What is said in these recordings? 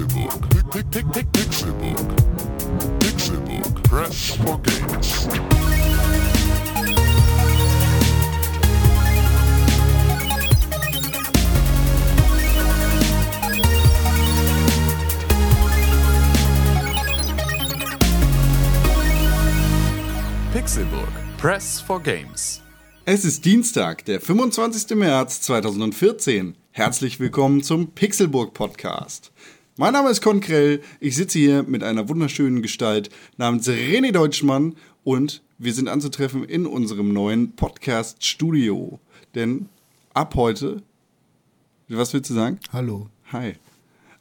Pick, Pixelbook. Pixelbook. Press for games. Pixelburg. Press for Games. Es ist Dienstag, der 25. März 2014. Herzlich willkommen zum Pixelburg Podcast. Mein Name ist Konkrell. Ich sitze hier mit einer wunderschönen Gestalt namens René Deutschmann und wir sind anzutreffen in unserem neuen Podcast Studio. Denn ab heute, was willst du sagen? Hallo. Hi.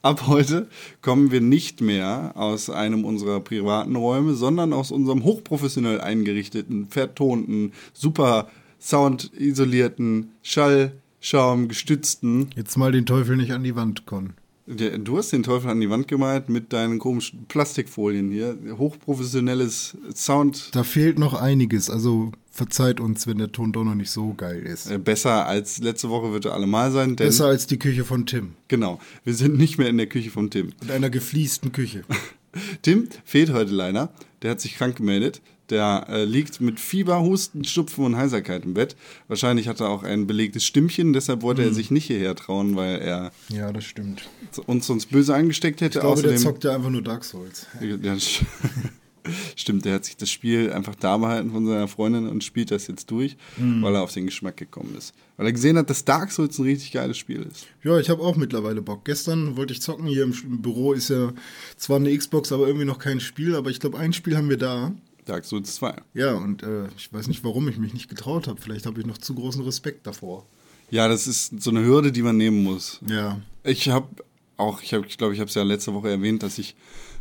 Ab heute kommen wir nicht mehr aus einem unserer privaten Räume, sondern aus unserem hochprofessionell eingerichteten, vertonten, super soundisolierten, schallschaumgestützten. Jetzt mal den Teufel nicht an die Wand, Con. Du hast den Teufel an die Wand gemalt mit deinen komischen Plastikfolien hier. Hochprofessionelles Sound. Da fehlt noch einiges, also verzeiht uns, wenn der Ton doch noch nicht so geil ist. äh, Besser als letzte Woche wird er allemal sein, Besser als die Küche von Tim. genau, wir sind nicht mehr in der Küche von Tim. Mit einer gefliesten Küche. Tim fehlt heute leider. Der hat sich krank gemeldet. Der äh, liegt mit Fieber, Husten, Schnupfen und Heiserkeit im Bett. Wahrscheinlich hat er auch ein belegtes Stimmchen, deshalb wollte Mhm. er sich nicht hierher trauen, weil er Ja, das stimmt. uns sonst böse angesteckt hätte. Ich glaube, der Außerdem- zockt ja einfach nur Dark Souls. Ja, st- Stimmt, der hat sich das Spiel einfach da behalten von seiner Freundin und spielt das jetzt durch, Mhm. weil er auf den Geschmack gekommen ist. Weil er gesehen hat, dass Dark Souls ein richtig geiles Spiel ist. Ja, ich habe auch mittlerweile Bock. Gestern wollte ich zocken. Hier im Büro ist ja zwar eine Xbox, aber irgendwie noch kein Spiel. Aber ich glaube, ein Spiel haben wir da. Dark Souls 2. Ja, und äh, ich weiß nicht, warum ich mich nicht getraut habe. Vielleicht habe ich noch zu großen Respekt davor. Ja, das ist so eine Hürde, die man nehmen muss. Ja. Ich habe auch, ich glaube, ich, glaub, ich habe es ja letzte Woche erwähnt, dass ich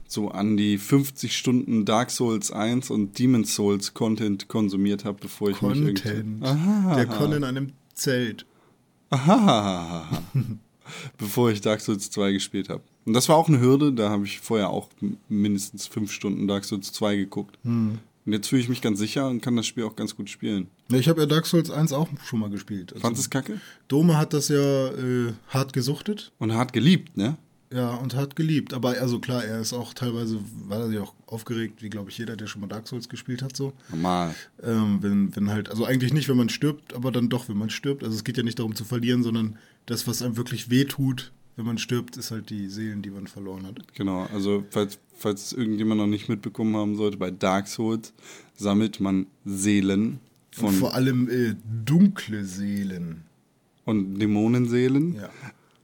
so an die 50 Stunden Dark Souls 1 und Demon's Souls Content konsumiert habe, bevor ich mich Content. irgendwie... Aha. Der Con in einem Zelt. Aha. bevor ich Dark Souls 2 gespielt habe. Und das war auch eine Hürde, da habe ich vorher auch mindestens fünf Stunden Dark Souls 2 geguckt. Hm. Und jetzt fühle ich mich ganz sicher und kann das Spiel auch ganz gut spielen. Ja, ich habe ja Dark Souls 1 auch schon mal gespielt. Also, Fandest kacke? Dome hat das ja äh, hart gesuchtet. Und hart geliebt, ne? Ja, und hat geliebt. Aber also klar, er ist auch teilweise, war er sich auch aufgeregt, wie glaube ich jeder, der schon mal Dark Souls gespielt hat, so. Normal. Ähm, wenn, wenn halt, also eigentlich nicht, wenn man stirbt, aber dann doch, wenn man stirbt. Also es geht ja nicht darum zu verlieren, sondern das, was einem wirklich wehtut, wenn man stirbt, ist halt die Seelen, die man verloren hat. Genau, also falls, falls irgendjemand noch nicht mitbekommen haben sollte, bei Dark Souls sammelt man Seelen Und von vor allem äh, dunkle Seelen. und Dämonenseelen. Ja.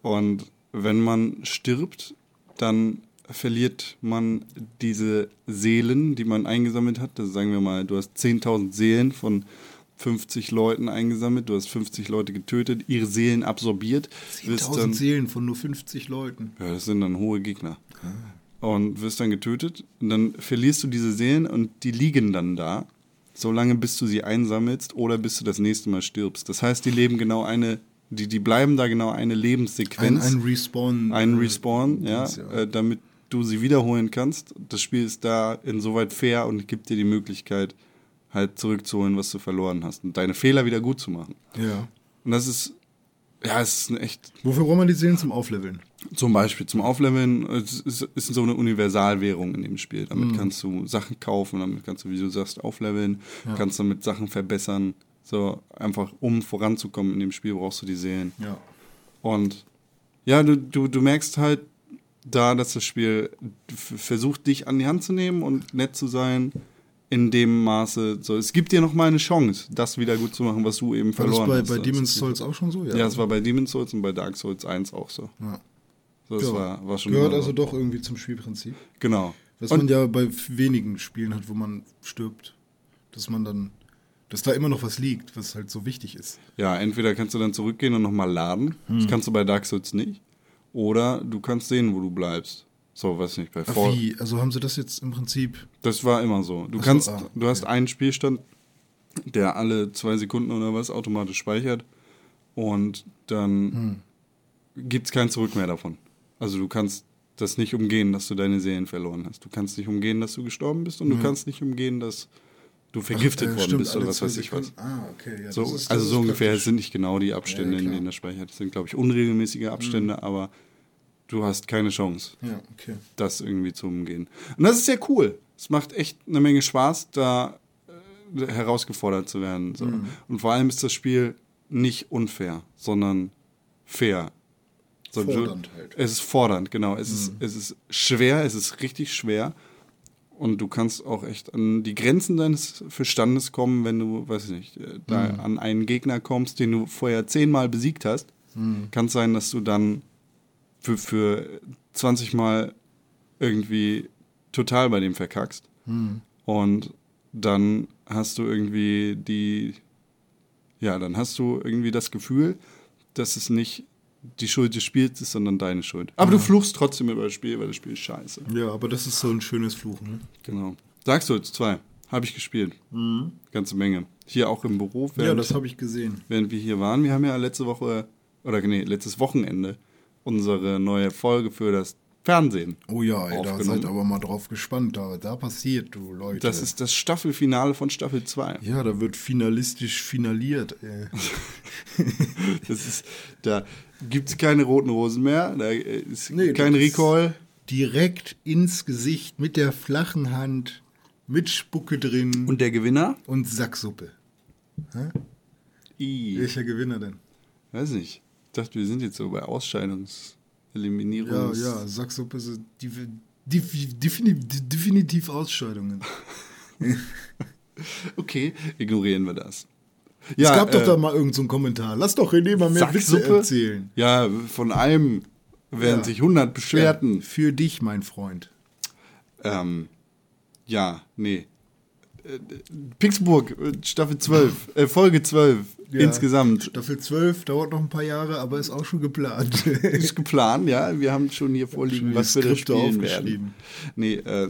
Und wenn man stirbt, dann verliert man diese Seelen, die man eingesammelt hat. Also sagen wir mal, du hast 10.000 Seelen von 50 Leuten eingesammelt, du hast 50 Leute getötet, ihre Seelen absorbiert. wirst 10.000 dann- Seelen von nur 50 Leuten. Ja, das sind dann hohe Gegner. Und wirst dann getötet. Und dann verlierst du diese Seelen und die liegen dann da, solange bis du sie einsammelst oder bis du das nächste Mal stirbst. Das heißt, die leben genau eine, die, die bleiben da genau eine Ein, Lebenssequenz. ein Respawn. Ein äh, Respawn, ja, Dings, Äh, damit du sie wiederholen kannst. Das Spiel ist da insoweit fair und gibt dir die Möglichkeit, halt zurückzuholen, was du verloren hast und deine Fehler wieder gut zu machen. ja. Und das ist, ja, es ist ein echt Wofür braucht man die Seelen zum Aufleveln? zum Beispiel zum Aufleveln, es ist, ist so eine Universalwährung in dem Spiel. Damit Mhm. kannst du Sachen kaufen, damit kannst du, wie du sagst, aufleveln, kannst damit Sachen verbessern. So einfach, um voranzukommen in dem Spiel, brauchst du die Seelen. Ja. Und ja, du, du, du merkst halt da, dass das Spiel versucht, dich an die Hand zu nehmen und nett zu sein. In dem Maße, so, es gibt dir noch mal eine Chance, das wieder gut zu machen, was du eben War das verloren bei, hast. bei Das Demon's Souls auch schon so? Ja, es war bei Demon's Souls und bei Dark Souls 1 auch so. Ja. so das Ja. war, war schon Gehört also so. doch irgendwie zum Spielprinzip. Genau. Was Und- man ja bei wenigen Spielen hat, wo man stirbt. Dass man dann, dass da immer noch was liegt, was halt so wichtig ist. Ja, entweder kannst du dann zurückgehen und nochmal laden. Hm. Das kannst du bei Dark Souls nicht. Oder du kannst sehen, wo du bleibst. So, weiß nicht, bei Ach, Fall. wie? Also haben sie das jetzt im Prinzip. Das war immer so. Du Ach so, kannst, ah, du hast einen Spielstand, der alle zwei Sekunden oder was automatisch speichert. Und dann Hm. gibt's kein Zurück mehr davon. Also du kannst das nicht umgehen, dass du deine Seelen verloren hast. Du kannst nicht umgehen, dass du gestorben bist und du kannst nicht umgehen, dass du vergiftet Äh, worden stimmt, bist oder was weiß ich was. Ah, okay. Ja, So, ist, also so ungefähr praktisch. sind nicht genau die Abstände, Ja, in denen das speichert. Das sind, glaube ich, unregelmäßige Abstände, aber du hast keine Chance, Ja, okay. das irgendwie zu umgehen. Und das ist sehr cool. Es macht echt eine Menge Spaß, da äh, herausgefordert zu werden. So. Und vor allem ist das Spiel nicht unfair, sondern fair. So, du- Fordernd halt. Es ist fordernd, genau. Es, ist, es ist schwer, es ist richtig schwer. Und du kannst auch echt an die Grenzen deines Verstandes kommen, wenn du, weiß ich nicht, äh, da an einen Gegner kommst, den du vorher zehnmal besiegt hast. Kann es sein, dass du dann für, für 20 Mal irgendwie total bei dem verkackst. Und dann hast du irgendwie die, ja, dann hast du irgendwie das Gefühl, dass es nicht die Schuld des Spiels ist, sondern deine Schuld. Aber du fluchst trotzdem über das Spiel, weil das Spiel ist scheiße. Ja, aber das ist so ein schönes Fluchen. Ne? Genau. Sagst du jetzt zwei. Habe ich gespielt. Ganze Menge. Hier auch im Büro, Ja, während, das habe ich gesehen. während wir hier waren. Wir haben ja letzte Woche, oder nee, letztes Wochenende unsere neue Folge für das Fernsehen. Oh ja, ey, da seid aber mal drauf gespannt. Da, da passiert, du Leute. Das ist das Staffelfinale von Staffel 2. ja, da wird finalistisch finaliert. Ey. Das ist, da gibt es keine roten Rosen mehr, da ist Nee, kein Recall. Direkt ins Gesicht mit der flachen Hand, mit Spucke drin Und der Gewinner? und Sacksuppe. I, Welcher Gewinner denn? weiß nicht. Ich dachte, wir sind jetzt so bei Ja, Ausscheidungseliminierungs... ja, Sacksuppe ist def- def- definitiv, Ausscheidungen. Okay, ignorieren wir das. es gab doch äh, da mal irgendeinen so Kommentar. Lass doch René mal mehr Witze Sacksuppe? erzählen. Ja, von allem werden Ja. sich 100 beschwerten. Für dich, mein Freund. Ähm, ja, nee. Äh, Pixburg, äh, Staffel 12, äh, Folge 12 Ja. insgesamt. Staffel 12 dauert noch ein paar Jahre, aber ist auch schon geplant. Ist geplant, ja. Wir haben schon hier vorliegen, die was wir da spielen aufgeschrieben. werden. Nee, äh,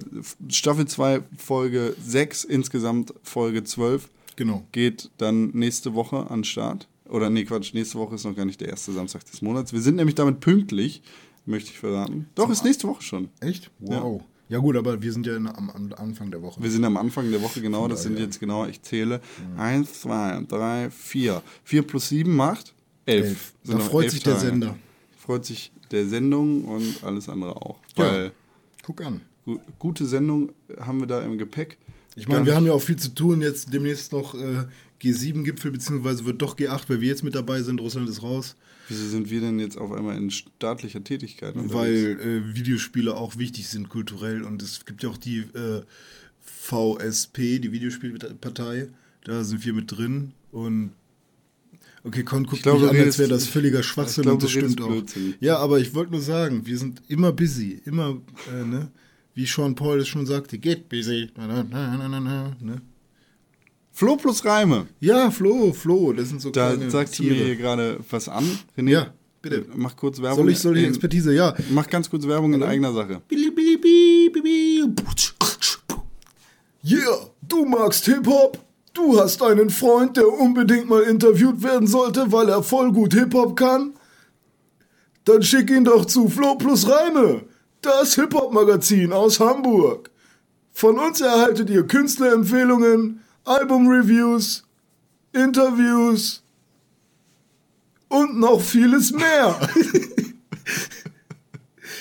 Staffel 2, Folge 6, insgesamt Folge 12. genau. Geht dann nächste Woche an Start. Oder nee, Quatsch, nächste Woche ist noch gar nicht der erste Samstag des Monats. Wir sind nämlich damit pünktlich, möchte ich verraten. Doch, ist nächste Woche schon. Echt? Wow. Ja. Gut, aber wir sind ja in, am, am Anfang der Woche. Wir sind am Anfang der Woche, genau. Das sind jetzt genau, ich zähle. Eins, zwei, drei, vier. Vier plus sieben macht elf. Elf. Da freut elf sich der Tage. Sender. Freut sich der Sendung und alles andere auch. Ja. Weil Guck an. gu gute Sendung haben wir da im Gepäck. Ich meine, wir haben ja auch viel zu tun. Jetzt demnächst noch äh, G7-Gipfel, beziehungsweise wird doch G8, weil wir jetzt mit dabei sind. Russland ist raus. Wieso sind wir denn jetzt auf einmal in staatlicher Tätigkeit? unterwegs? Weil äh, Videospiele auch wichtig sind kulturell. Und es gibt ja auch die äh, VSP, die Videospielpartei. Da sind wir mit drin. Und okay, Con guckt glaube, mich an, als wäre das völliger Schwachsinn glaube, und das stimmt auch. Blödsinn. Ja, aber ich wollte nur sagen, wir sind immer busy. Immer, äh, ne? Wie Sean Paul es schon sagte, get busy. Ne? Flo plus Reime. Ja, Flo, Flo, das sind so Da kleine sagst du Tiere. mir hier gerade was an. René, Ja, bitte. Mach kurz Werbung. Soll ich, soll ich in- Expertise? Ja. Mach ganz kurz Werbung in eigener Sache. Yeah, du magst Hip-Hop? Du hast einen Freund, der unbedingt mal interviewt werden sollte, weil er voll gut Hip-Hop kann? Dann schick ihn doch zu Flo plus Reime, das Hip-Hop-Magazin aus Hamburg. Von uns erhaltet ihr Künstlerempfehlungen, Album-Reviews, Interviews und noch vieles mehr.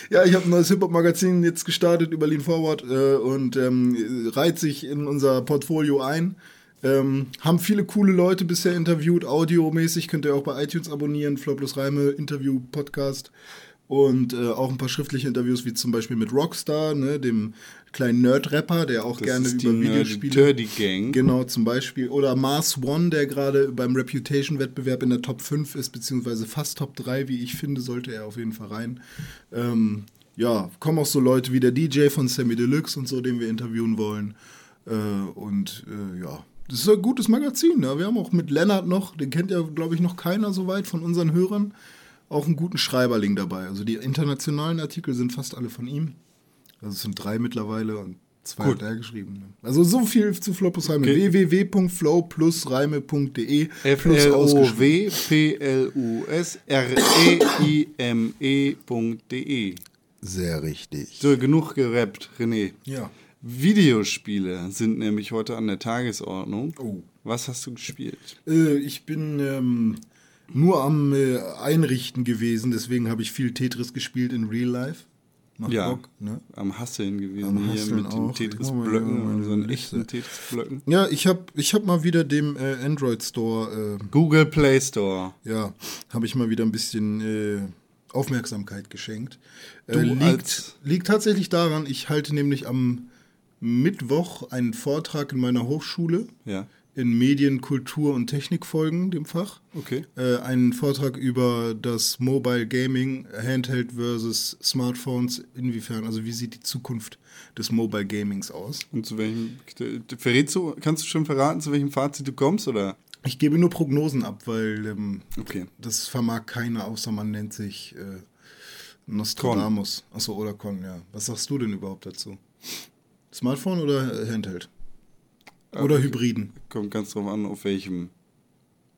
Ja, ich habe ein neues Hip-Hop-Magazin jetzt gestartet über Lean Forward äh, und ähm, reiht sich in unser Portfolio ein. Ähm, haben viele coole Leute bisher interviewt, audiomäßig. Könnt ihr auch bei iTunes abonnieren. Flow plus Reime, Interview, Podcast. Und äh, auch ein paar schriftliche Interviews, wie zum Beispiel mit Rockstar, ne, dem kleinen Nerd-Rapper, der auch Das gerne ist die über Nerdy Videospiele. Dirty Gang. Genau, zum Beispiel. Oder Mars One, der gerade beim Reputation-Wettbewerb in der Top 5 ist, beziehungsweise fast Top 3, wie ich finde, sollte er auf jeden Fall rein. Ähm, ja, kommen auch so Leute wie der DJ von Sammy Deluxe und so, den wir interviewen wollen. Äh, und äh, ja, das ist ein gutes Magazin. Ne? Wir haben auch mit Lennart noch, den kennt ja, glaube ich, noch keiner so weit von unseren Hörern, auch einen guten Schreiberling dabei. Also die internationalen Artikel sind fast alle von ihm. Also es sind drei mittlerweile und zwei Cool. hat er geschrieben. Ne? Also so viel zu Flow plus Reime. Okay. www.flowplusreime.de plus ausgeschrieben. F-L-O-W-P-L-U-S-R-E-I-M-E.de. Sehr richtig. So, genug gerappt, René. Ja. Videospiele sind nämlich heute an der Tagesordnung. Oh. Was hast du gespielt? Äh, ich bin ähm, nur am äh, Einrichten gewesen, deswegen habe ich viel Tetris gespielt in Real Life. Macht Ja, Bock, ne? am Hasseln gewesen Am hier mit den auch. Ich Tetris-Blöcken und so einen eine echten. Tetris-Blöcken. Ja, ich habe ich hab mal wieder dem äh, Android Store, äh, Google Play Store. ja, habe ich mal wieder ein bisschen äh, Aufmerksamkeit geschenkt. Äh, liegt, liegt tatsächlich daran, ich halte nämlich am Mittwoch einen Vortrag in meiner Hochschule Ja, in Medien, Kultur und Technikfolgen, dem Fach. okay. Äh, einen Vortrag über das Mobile Gaming, Handheld versus Smartphones, inwiefern, also wie sieht die Zukunft des Mobile Gamings aus? Und zu welchem, verrätst du, kannst du schon verraten, zu welchem Fazit du kommst, oder? Ich gebe nur Prognosen ab, weil ähm, Okay. das vermag keiner, außer man nennt sich äh, Nostradamus. Achso, oder Con, ja. Was sagst du denn überhaupt dazu? Smartphone oder Handheld? Oder Okay. Hybriden? Kommt ganz drauf an, auf welchem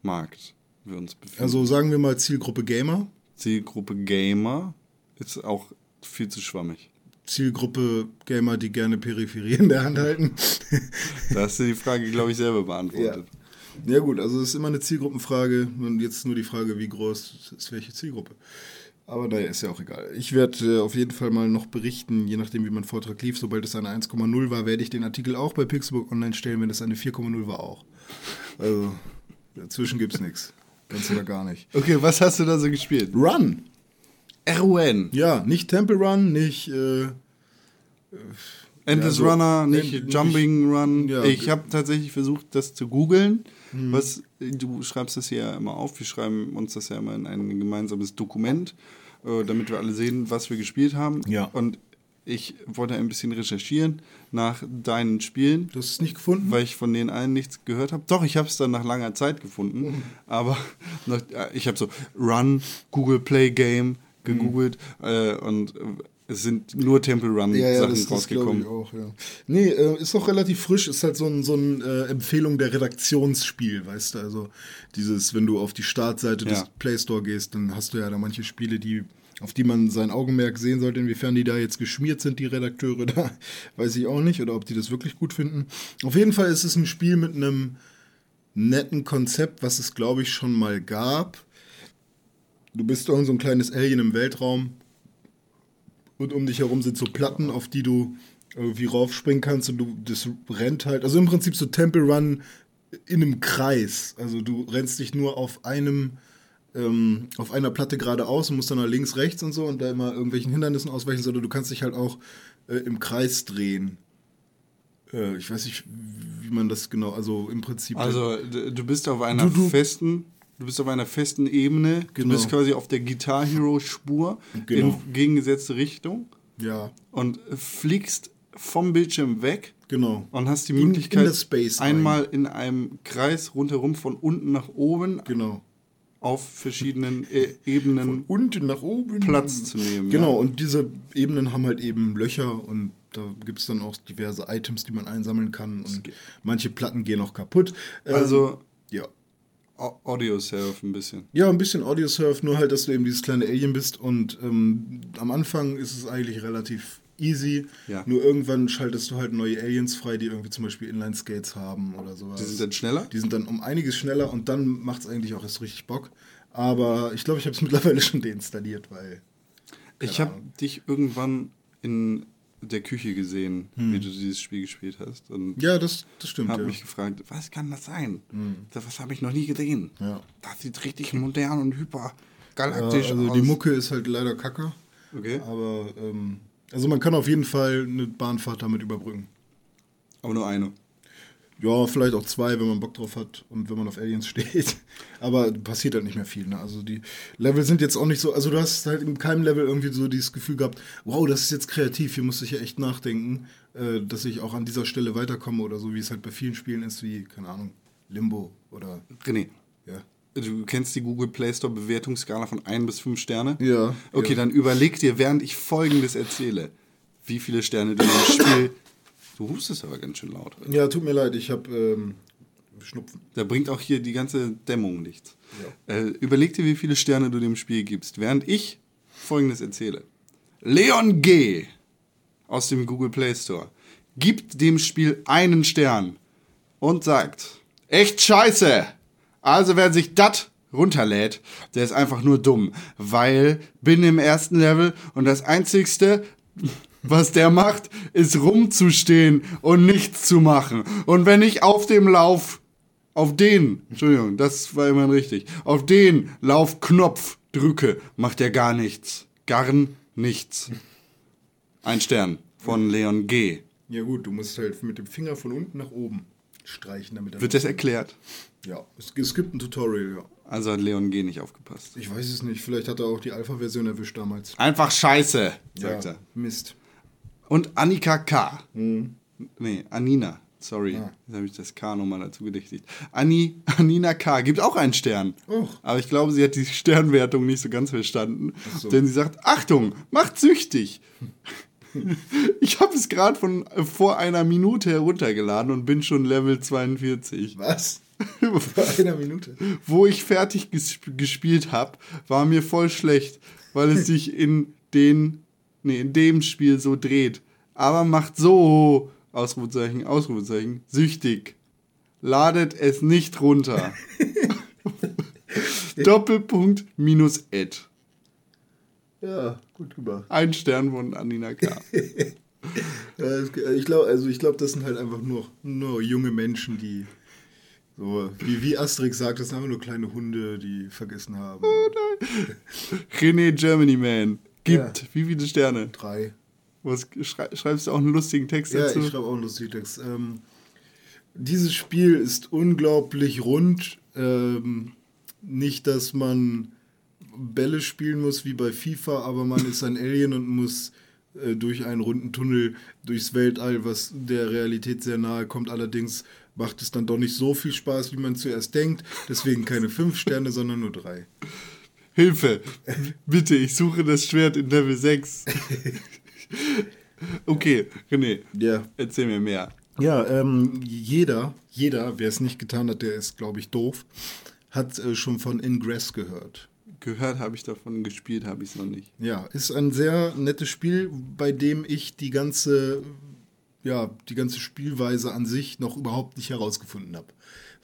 Markt wir uns befinden. Also sagen wir mal Zielgruppe Gamer, Zielgruppe Gamer ist auch viel zu schwammig. Zielgruppe Gamer, die gerne Peripherie in der Hand halten. Da hast du die Frage, glaube ich, selber beantwortet. Ja gut, also es ist immer eine Zielgruppenfrage und jetzt nur die Frage, wie groß ist welche Zielgruppe. Aber naja, ist ja auch egal. Ich werde äh, auf jeden Fall mal noch berichten, je nachdem wie mein Vortrag lief. Sobald es eine 1,0 war, werde ich den Artikel auch bei Pixelbook online stellen, wenn es eine 4,0 war auch. Also dazwischen gibt's nichts. Ganz oder gar nicht. Okay, was hast du da so gespielt? Run! RUN. Ja, nicht Temple Run, nicht äh, Endless Ja, so- Runner, nicht End- Jumping Run. Ja. ich habe tatsächlich versucht, das zu googeln. Was du schreibst das hier ja immer auf. Wir schreiben uns das ja immer in ein gemeinsames Dokument, äh, damit wir alle sehen, was wir gespielt haben. Ja. Und ich wollte ein bisschen recherchieren nach deinen Spielen, du hast es nicht gefunden. weil ich von den allen nichts gehört habe. Doch, ich habe es dann nach langer Zeit gefunden. Aber nach, äh, ich habe so Run, Google Play Game gegoogelt äh, und äh, es sind nur Temple Run Ja, ja, Sachen das, das rausgekommen. ich auch, ja. Nee, äh, ist auch relativ frisch, ist halt so ein, so ein äh, Empfehlung der Redaktionsspiel, weißt du, also dieses, wenn du auf die Startseite des Ja. Play Store gehst, dann hast du ja da manche Spiele, die auf die man sein Augenmerk sehen sollte, inwiefern die da jetzt geschmiert sind, die Redakteure da, weiß ich auch nicht, oder ob die das wirklich gut finden. Auf jeden Fall ist es ein Spiel mit einem netten Konzept, was es, glaube ich, schon mal gab. Du bist irgend so ein kleines Alien im Weltraum, und um dich herum sind so Platten, auf die du irgendwie raufspringen kannst und du das rennt halt, also im Prinzip so Temple Run in einem Kreis. Also du rennst dich nur auf einem ähm, auf einer Platte geradeaus und musst dann nach links, rechts und so und da immer irgendwelchen Hindernissen ausweichen, sondern du kannst dich halt auch äh, im Kreis drehen. Äh, ich weiß nicht, wie man das genau, also im Prinzip. Also du bist auf einer Du- du- festen, du bist auf einer festen Ebene. Du Genau. bist quasi auf der Guitar Hero Spur Genau. in gegengesetzte Richtung ja, und fliegst vom Bildschirm weg genau. und hast die In- in Möglichkeit das Space rein. einmal in einem Kreis rundherum von unten nach oben Genau. auf verschiedenen äh, Ebenen Unten nach oben. Platz zu nehmen. Genau, ja. und diese Ebenen haben halt eben Löcher und da gibt es dann auch diverse Items, die man einsammeln kann und manche Platten gehen auch kaputt. Ähm, Also ja. Au- Audio Surf ein bisschen. Ja, ein bisschen Audio-Surf, nur halt, dass du eben dieses kleine Alien bist und ähm, am Anfang ist es eigentlich relativ easy. Ja. Nur irgendwann schaltest du halt neue Aliens frei, die irgendwie zum Beispiel Inline-Skates haben oder sowas. Die sind dann schneller? Die sind dann um einiges schneller und dann macht es eigentlich auch erst richtig Bock. Aber ich glaube, ich habe es mittlerweile schon deinstalliert, weil Ich habe dich irgendwann in der Küche gesehen, wie du dieses Spiel gespielt hast. Und Hm. ja, das, das stimmt. habe Ja. mich gefragt, was kann das sein? Das, was habe ich noch nie gesehen. Ja. Das sieht richtig modern und Ja, hypergalaktisch also aus. die Mucke ist halt leider kacke. Okay. Aber ähm, also man kann auf jeden Fall eine Bahnfahrt damit überbrücken. Aber nur eine. Ja, vielleicht auch zwei, wenn man Bock drauf hat und wenn man auf Aliens steht. Aber passiert halt nicht mehr viel. Ne? Also die Level sind jetzt auch nicht so. Also du hast halt in keinem Level irgendwie so dieses Gefühl gehabt, wow, das ist jetzt kreativ, hier muss ich ja echt nachdenken, äh, dass ich auch an dieser Stelle weiterkomme oder so, wie es halt bei vielen Spielen ist, wie, keine Ahnung, Limbo oder René, ja. du kennst die Google Play Store Bewertungsskala von 1 bis 5 Sterne? Ja, Okay, ja. dann überleg dir, während ich Folgendes erzähle, wie viele Sterne du im Spiel... Du hustest aber ganz schön laut. heute. Ja, tut mir leid, ich habe ähm, Schnupfen. Da bringt auch hier die ganze Dämmung nichts. Äh, überleg dir, wie viele Sterne du dem Spiel gibst, während ich Folgendes erzähle. Leon G. aus dem Google Play Store gibt dem Spiel einen Stern und sagt, echt scheiße. Also wer sich das runterlädt, der ist einfach nur dumm. Weil bin im ersten Level und das Einzigste, was der macht, ist rumzustehen und nichts zu machen. Und wenn ich auf dem Lauf, auf den, Entschuldigung, das war immerhin richtig, auf den Laufknopf drücke, macht er gar nichts. Gar nichts. Ein Stern von Leon G. Ja gut, du musst halt mit dem Finger von unten nach oben streichen, damit er Wird das erklärt? Ja, es, es gibt ein Tutorial, ja. Also hat Leon G. nicht aufgepasst. Ich weiß es nicht, vielleicht hat er auch die Alpha-Version erwischt damals. Einfach scheiße, sagt ja, er. Mist. Und Annika K. Nee, Anina. Sorry, Ah. jetzt habe ich das K nochmal dazu gedichtet. Anni, Anina K. gibt auch einen Stern. Och. Aber ich glaube, sie hat die Sternwertung nicht so ganz verstanden. so. Denn sie sagt, Achtung, macht süchtig. ich habe es gerade von äh, vor einer Minute heruntergeladen und bin schon Level 42. Was? Vor einer Minute. Wo ich fertig ges gespielt habe, war mir voll schlecht, weil es sich in den, nee, in dem Spiel so dreht. Aber macht so, Ausrufezeichen, Ausrufezeichen, süchtig. Ladet es nicht runter. Doppelpunkt minus Ed. Ja, gut gemacht. Ein Stern von Anina K. Ich glaube, also ich glaube, das sind halt einfach nur, nur junge Menschen, die so, wie, wie Asterix sagt, das sind einfach nur kleine Hunde, die vergessen haben. René Germany Man. Gibt. Ja. Wie viele Sterne? Drei. Was, schrei schreibst du auch einen lustigen Text Ja, dazu? ich schreibe auch einen lustigen Text. Ähm, dieses Spiel ist unglaublich rund. Ähm, nicht, dass man Bälle spielen muss wie bei FIFA, aber man ist ein Alien und muss äh, durch einen runden Tunnel durchs Weltall, was der Realität sehr nahe kommt. Allerdings macht es dann doch nicht so viel Spaß, wie man zuerst denkt. Deswegen keine fünf Sterne, sondern nur drei. Hilfe! Bitte, ich suche das Schwert in Level 6. okay, René, Ja. erzähl mir mehr. Ja, ähm, jeder, jeder, wer es nicht getan hat, der ist, glaube ich, doof, hat äh, schon von Ingress gehört. Gehört habe ich davon, gespielt habe ich es noch nicht. Ja, ist ein sehr nettes Spiel, bei dem ich die ganze, ja, die ganze Spielweise an sich noch überhaupt nicht herausgefunden habe,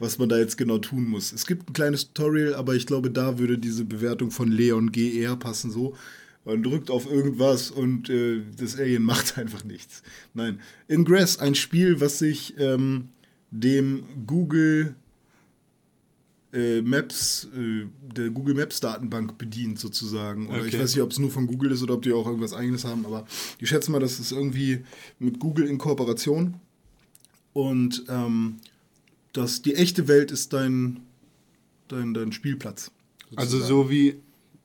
was man da jetzt genau tun muss. Es gibt ein kleines Tutorial, aber ich glaube, da würde diese Bewertung von Leon G eher passen so. Man drückt auf irgendwas und äh, das Alien macht einfach nichts. Nein. Ingress, ein Spiel, was sich ähm, dem Google äh, Maps, äh, der Google Maps Datenbank bedient sozusagen. Oder ich Okay. weiß nicht, ob es nur von Google ist oder ob die auch irgendwas eigenes haben, aber ich schätze mal, das ist irgendwie mit Google in Kooperation. Und ähm, das, die echte Welt ist dein, dein, dein Spielplatz. Also sozusagen. so wie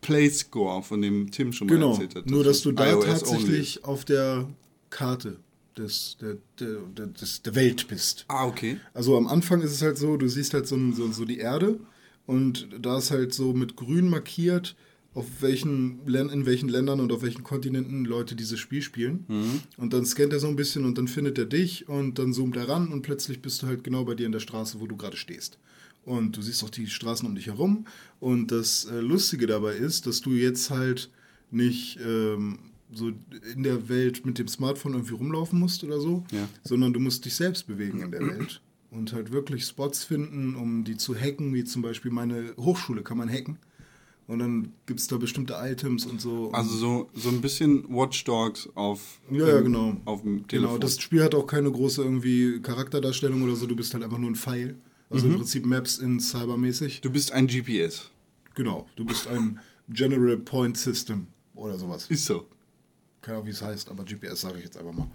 Playscore, von dem Tim schon mal Genau, erzählt hat. nur dass du da iOS tatsächlich auf der Karte des, der, der, des, der Welt bist. only. Ah, okay. Also am Anfang ist es halt so, du siehst halt so, so, so die Erde und da ist halt so mit grün markiert, auf welchen in welchen Ländern und auf welchen Kontinenten Leute dieses Spiel spielen. Und dann scannt er so ein bisschen und dann findet er dich und dann zoomt er ran und plötzlich bist du halt genau bei dir in der Straße, wo du gerade stehst. Und du siehst auch die Straßen um dich herum. Und das äh, Lustige dabei ist, dass du jetzt halt nicht ähm, so in der Welt mit dem Smartphone irgendwie rumlaufen musst oder so, Ja. sondern du musst dich selbst bewegen in der Welt und halt wirklich Spots finden, um die zu hacken, wie zum Beispiel meine Hochschule kann man hacken. Und dann gibt es da bestimmte Items und so. Also so, so ein bisschen Watch Dogs auf, Ja, ja, genau. auf dem Telefon. Genau, das Spiel hat auch keine große irgendwie Charakterdarstellung oder so, du bist halt einfach nur ein Pfeil. Also Mhm. im Prinzip Maps in Cybermäßig. du bist ein GPS. Genau, du bist ein General Point System oder sowas. Ist so. Keine Ahnung, wie es heißt, aber GPS sage ich jetzt einfach mal.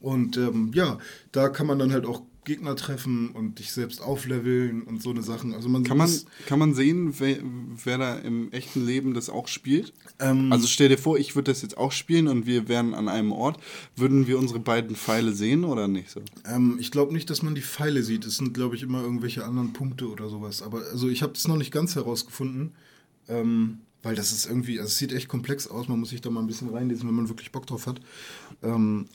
Und ähm, ja, da kann man dann halt auch Gegner treffen und dich selbst aufleveln und so eine Sachen. Also man Kann man, kann man sehen, wer, wer da im echten Leben das auch spielt? Ähm, also stell dir vor, ich würde das jetzt auch spielen und wir wären an einem Ort. Würden wir unsere beiden Pfeile sehen oder nicht so? Ähm, ich glaube nicht, dass man die Pfeile sieht. Es sind, glaube ich, immer irgendwelche anderen Punkte oder sowas. Aber also ich habe es noch nicht ganz herausgefunden, ähm, weil das ist irgendwie, also es sieht echt komplex aus. Man muss sich da mal ein bisschen reinlesen, wenn man wirklich Bock drauf hat. Ähm,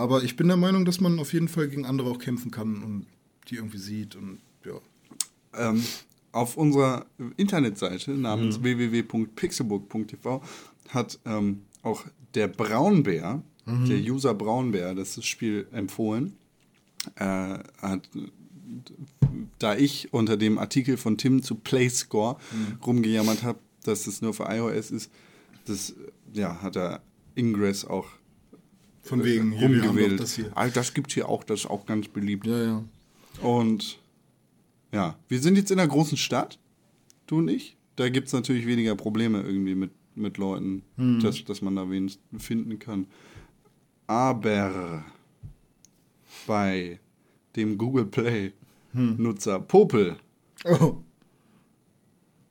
aber ich bin der Meinung, dass man auf jeden Fall gegen andere auch kämpfen kann und die irgendwie sieht und ja. ähm, auf unserer Internetseite namens www.pixelburg.tv hat ähm, auch der Braunbär, der User Braunbär, das, das Spiel empfohlen. Äh, hat da ich unter dem Artikel von Tim zu PlayScore Mhm. rumgejammert habe, dass es nur für iOS ist, das ja, hat er Ingress auch Von wegen, wir haben doch rumgewählt. das hier. Ah, das gibt's hier auch, das ist auch ganz beliebt. Ja, ja. Und ja, wir sind jetzt in einer großen Stadt, du und ich. Da gibt es natürlich weniger Probleme irgendwie mit, mit Leuten, dass, dass man da wen finden kann. Aber bei dem Google Play-Nutzer Popel, Oh,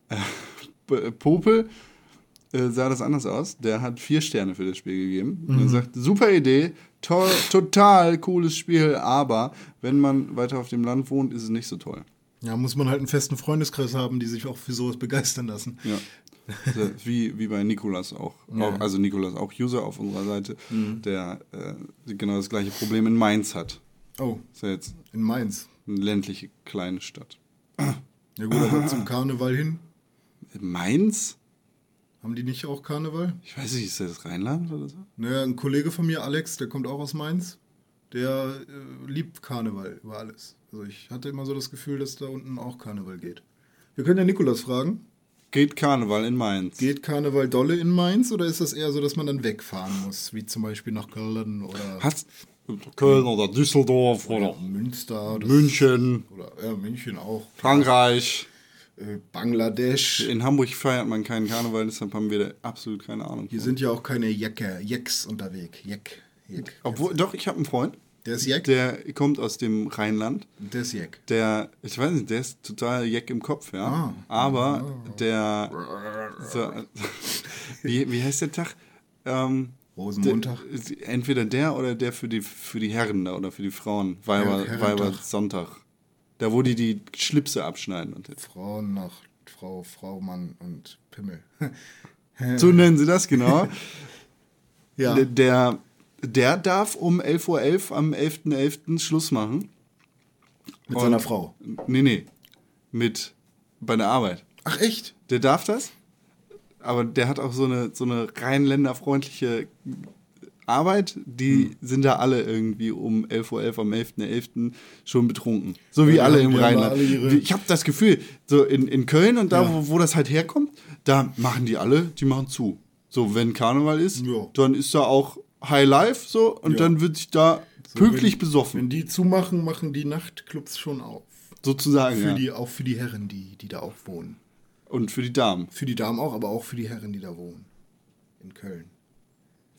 Popel äh, sah das anders aus. Der hat vier Sterne für das Spiel gegeben. Und er sagt, super Idee, toll, total cooles Spiel, aber wenn man weiter auf dem Land wohnt, ist es nicht so toll. ja, muss man halt einen festen Freundeskreis haben, die sich auch für sowas begeistern lassen. Ja. Also, wie, wie bei Nikolas auch. auch. Also Nikolas auch User auf unserer Seite, der äh, genau das gleiche Problem in Mainz hat. Oh, Ist ja jetzt in Mainz. eine ländliche kleine Stadt. Ja gut, aber zum Karneval hin. Mainz? Haben die nicht auch Karneval? Ich weiß nicht, ist das Rheinland oder so? Naja, ein Kollege von mir, Alex, der kommt auch aus Mainz. Der äh, liebt Karneval über alles. Also ich hatte immer so das Gefühl, dass da unten auch Karneval geht. Wir können ja Nikolas fragen. Geht Karneval in Mainz. Geht Karneval dolle in Mainz oder ist das eher so, dass man dann wegfahren muss? Wie zum Beispiel nach Köln oder Hast Köln oder Düsseldorf oder Münster oder, München, oder ja, München auch. Frankreich. Äh, Bangladesch. In Hamburg feiert man keinen Karneval, deshalb haben wir da absolut keine Ahnung. Hier von. sind ja auch keine Jecker, Jecks unterwegs. Jeck. Jeck. Obwohl, doch, ich habe einen Freund, Der ist Jeck? Der, der kommt aus dem Rheinland. ist Jeck. Der, ich weiß nicht, der ist total jeck im Kopf, ja. Ah. Aber der, so, wie, wie heißt der Tag? Ähm, Rosenmontag. der, entweder der oder der für die, für die Herren oder für die Frauen. Weiber, Herrentag. Weiber Sonntag. Da, wo die die Schlipse abschneiden. Und Frauennacht, Frau, Frau, Mann und Pimmel. so nennen sie das, genau. ja. Der, der, darf um 11.11 Uhr am 11.11. Schluss machen. Mit Und- seiner Frau. Nee, nee. Mit bei der Arbeit. Ach echt? Der darf das, aber der hat auch so eine, so eine rein länderfreundliche Arbeit. Die sind da alle irgendwie um 11.11 Uhr am 11.11. schon betrunken. So wie Ja, alle im Rheinland. alle Ich habe das Gefühl, so in, in Köln und da, Ja. wo, wo das halt herkommt, da machen die alle, die machen zu. So, wenn Karneval ist, Ja. dann ist da auch High Life so und dann wird sich da pünktlich wenn, besoffen. Wenn die zumachen, machen die Nachtclubs schon auf. sozusagen. Für die, auch für die Herren, die, die da auch wohnen. Und für die Damen. Für die Damen auch, aber auch für die Herren, die da wohnen. In Köln.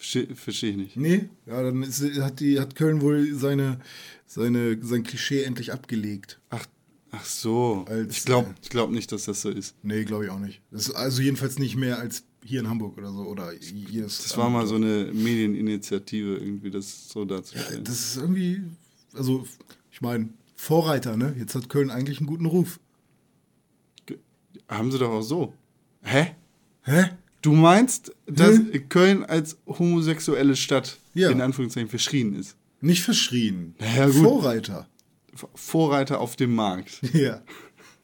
Verstehe versteh ich nicht. Nee, ja, dann ist, hat, die, hat Köln wohl seine, seine, sein Klischee endlich abgelegt. Ach, ach so. Als, ich glaube äh, ich glaub nicht, dass das so ist. Nee, glaube ich auch nicht. Ist also jedenfalls nicht mehr als hier in Hamburg oder so. Oder jedes Das war mal so eine Medieninitiative, irgendwie das so darzustellen. Das ist irgendwie, also ich meine, Vorreiter, ne? Jetzt hat Köln eigentlich einen guten Ruf. Haben sie doch auch so. Hä? Hä? Du meinst, dass Hm? Köln als homosexuelle Stadt Ja. in Anführungszeichen verschrien ist? Nicht verschrien. Ja. Vorreiter. Vorreiter auf dem Markt. Ja.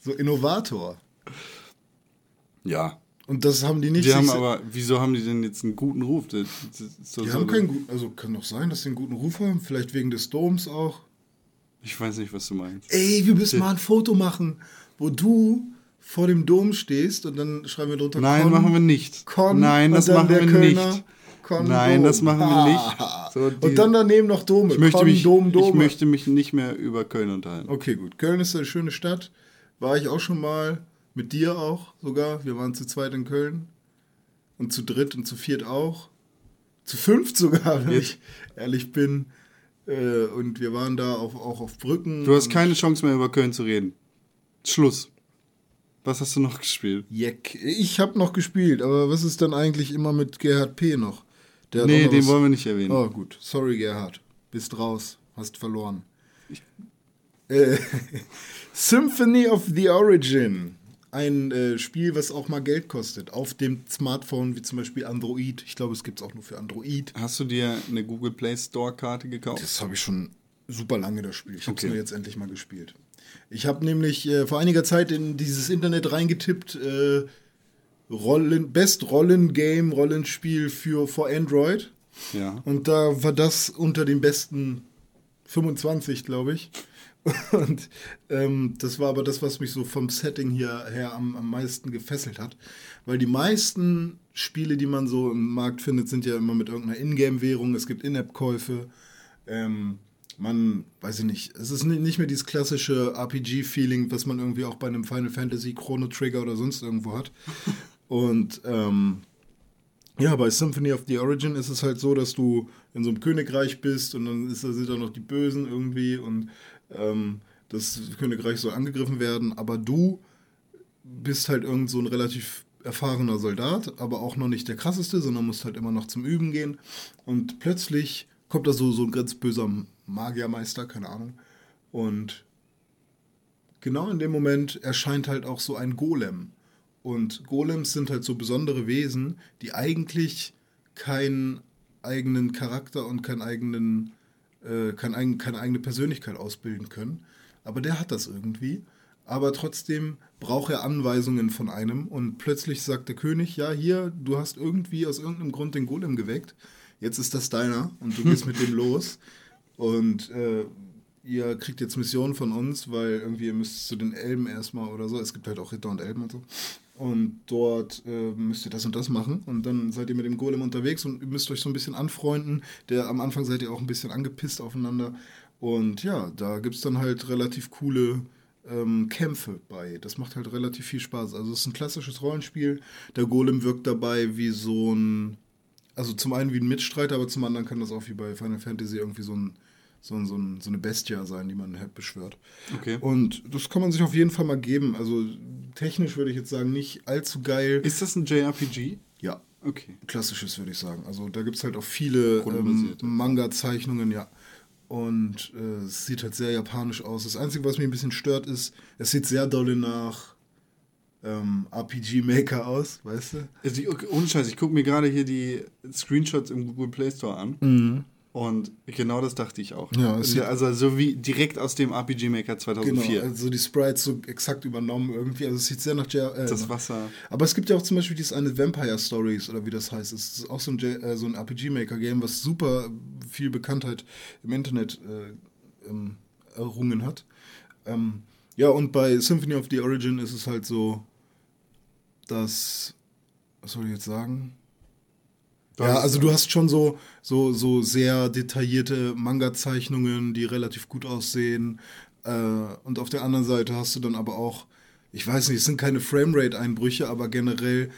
So Innovator. Ja. Und das haben die nicht. Die haben aber, wieso haben die denn jetzt einen guten Ruf? Das, das so, die haben keinen guten, also kann doch sein, dass sie einen guten Ruf haben. Vielleicht wegen des Doms auch. Ich weiß nicht, was du meinst. Ey, wir müssen mal ein Foto machen, wo du vor dem Dom stehst und dann schreiben wir drunter Nein, Con, machen wir nicht. Con Nein, das machen wir Kölner, nicht. Con Nein, Dom. das machen wir nicht. So, die- und dann daneben noch Dome. Ich möchte, Con, mich, Dom, Dome. ich möchte mich nicht mehr über Köln unterhalten. Okay, gut. Köln ist eine schöne Stadt. War ich auch schon mal. Mit dir auch sogar. Wir waren zu zweit in Köln. Und zu dritt und zu viert auch. Zu fünft sogar, wenn ich ehrlich bin. Äh, Und wir waren da auf, auch auf Brücken. Du hast keine Chance mehr über Köln zu reden. Schluss. Was hast du noch gespielt? Jeck. Ich habe noch gespielt, aber was ist dann eigentlich immer mit Gerhard P. noch? Der Nee, noch den was- wollen wir nicht erwähnen. Oh, gut. Sorry, Gerhard. Bist raus. Hast verloren. Äh, Symphony of the Origin. Ein äh, Spiel, was auch mal Geld kostet. Auf dem Smartphone, wie zum Beispiel Android. Ich glaube, es gibt es auch nur für Android. Hast du dir eine Google Play Store Karte gekauft? Das habe ich schon super lange, das Spiel. Ich habe es Okay. nur jetzt endlich mal gespielt. Ich habe nämlich äh, vor einiger Zeit in dieses Internet reingetippt, äh, Rollen, Best Rollen-Game, Rollenspiel für, für Android. Ja. Und da war das unter den besten 25, glaube ich. Und ähm, das war aber das, was mich so vom Setting hier her am, am meisten gefesselt hat. Weil die meisten Spiele, die man so im Markt findet, sind ja immer mit irgendeiner Ingame-Währung. Es gibt In-App-Käufe. Ähm, man, weiß ich nicht, es ist ni- nicht mehr dieses klassische RPG-Feeling, was man irgendwie auch bei einem Final Fantasy Chrono Trigger oder sonst irgendwo hat. Und ähm, ja, bei Symphony of the Origin ist es halt so, dass du in so einem Königreich bist und dann ist, sind da noch die Bösen irgendwie und ähm, das Königreich soll angegriffen werden, aber du bist halt irgend so ein relativ erfahrener Soldat, aber auch noch nicht der krasseste, sondern musst halt immer noch zum Üben gehen. Und plötzlich kommt da so, so ein ganz böser Magiermeister, keine Ahnung. Und genau in dem Moment erscheint halt auch so ein Golem. Und Golems sind halt so besondere Wesen, die eigentlich keinen eigenen Charakter und keinen eigenen, äh, kein, keine eigene Persönlichkeit ausbilden können. Aber der hat das irgendwie. Aber trotzdem braucht er Anweisungen von einem. Und plötzlich sagt der König, ja, hier, du hast irgendwie aus irgendeinem Grund den Golem geweckt. Jetzt ist das deiner und du gehst mit dem los. Und äh, ihr kriegt jetzt Missionen von uns, weil irgendwie ihr müsst zu den Elben erstmal oder so. Es gibt halt auch Ritter und Elben und so. Und dort äh, müsst ihr das und das machen. Und dann seid ihr mit dem Golem unterwegs und müsst euch so ein bisschen anfreunden. Der, am Anfang seid ihr auch ein bisschen angepisst aufeinander. Und ja, da gibt es dann halt relativ coole ähm, Kämpfe bei. Das macht halt relativ viel Spaß. Also es ist ein klassisches Rollenspiel. Der Golem wirkt dabei wie so ein, also zum einen wie ein Mitstreiter, aber zum anderen kann das auch wie bei Final Fantasy irgendwie so ein so, so, so eine Bestia sein, die man halt beschwört. Okay. Und das kann man sich auf jeden Fall mal geben. Also technisch würde ich jetzt sagen, nicht allzu geil. Ist das ein JRPG? Ja, Okay. klassisches würde ich sagen. Also da gibt es halt auch viele ähm. Manga-Zeichnungen, ja. Und äh, es sieht halt sehr japanisch aus. Das Einzige, was mich ein bisschen stört, ist, es sieht sehr dolle nach ähm, RPG-Maker aus, weißt du? Also ohne Scheiß, ich gucke mir gerade hier die Screenshots im Google Play Store an. Und genau das dachte ich auch. Ja, sieht- also so wie direkt aus dem RPG Maker 2004. Genau, also die Sprites so exakt übernommen irgendwie. Also es sieht sehr nach J äh, Das Wasser. Aber es gibt ja auch zum Beispiel dieses eine Vampire Stories oder wie das heißt. Es ist auch so ein, J äh, so ein RPG-Maker-Game, was super viel Bekanntheit im Internet äh, ähm, errungen hat. Ähm, ja, und bei Symphony of the Origin ist es halt so, dass. Was soll ich jetzt sagen? Ja, also du hast schon so, so, so sehr detaillierte Manga-Zeichnungen, die relativ gut aussehen. Äh, und auf der anderen Seite hast du dann aber auch, ich weiß nicht, es sind keine Framerate-Einbrüche, aber generell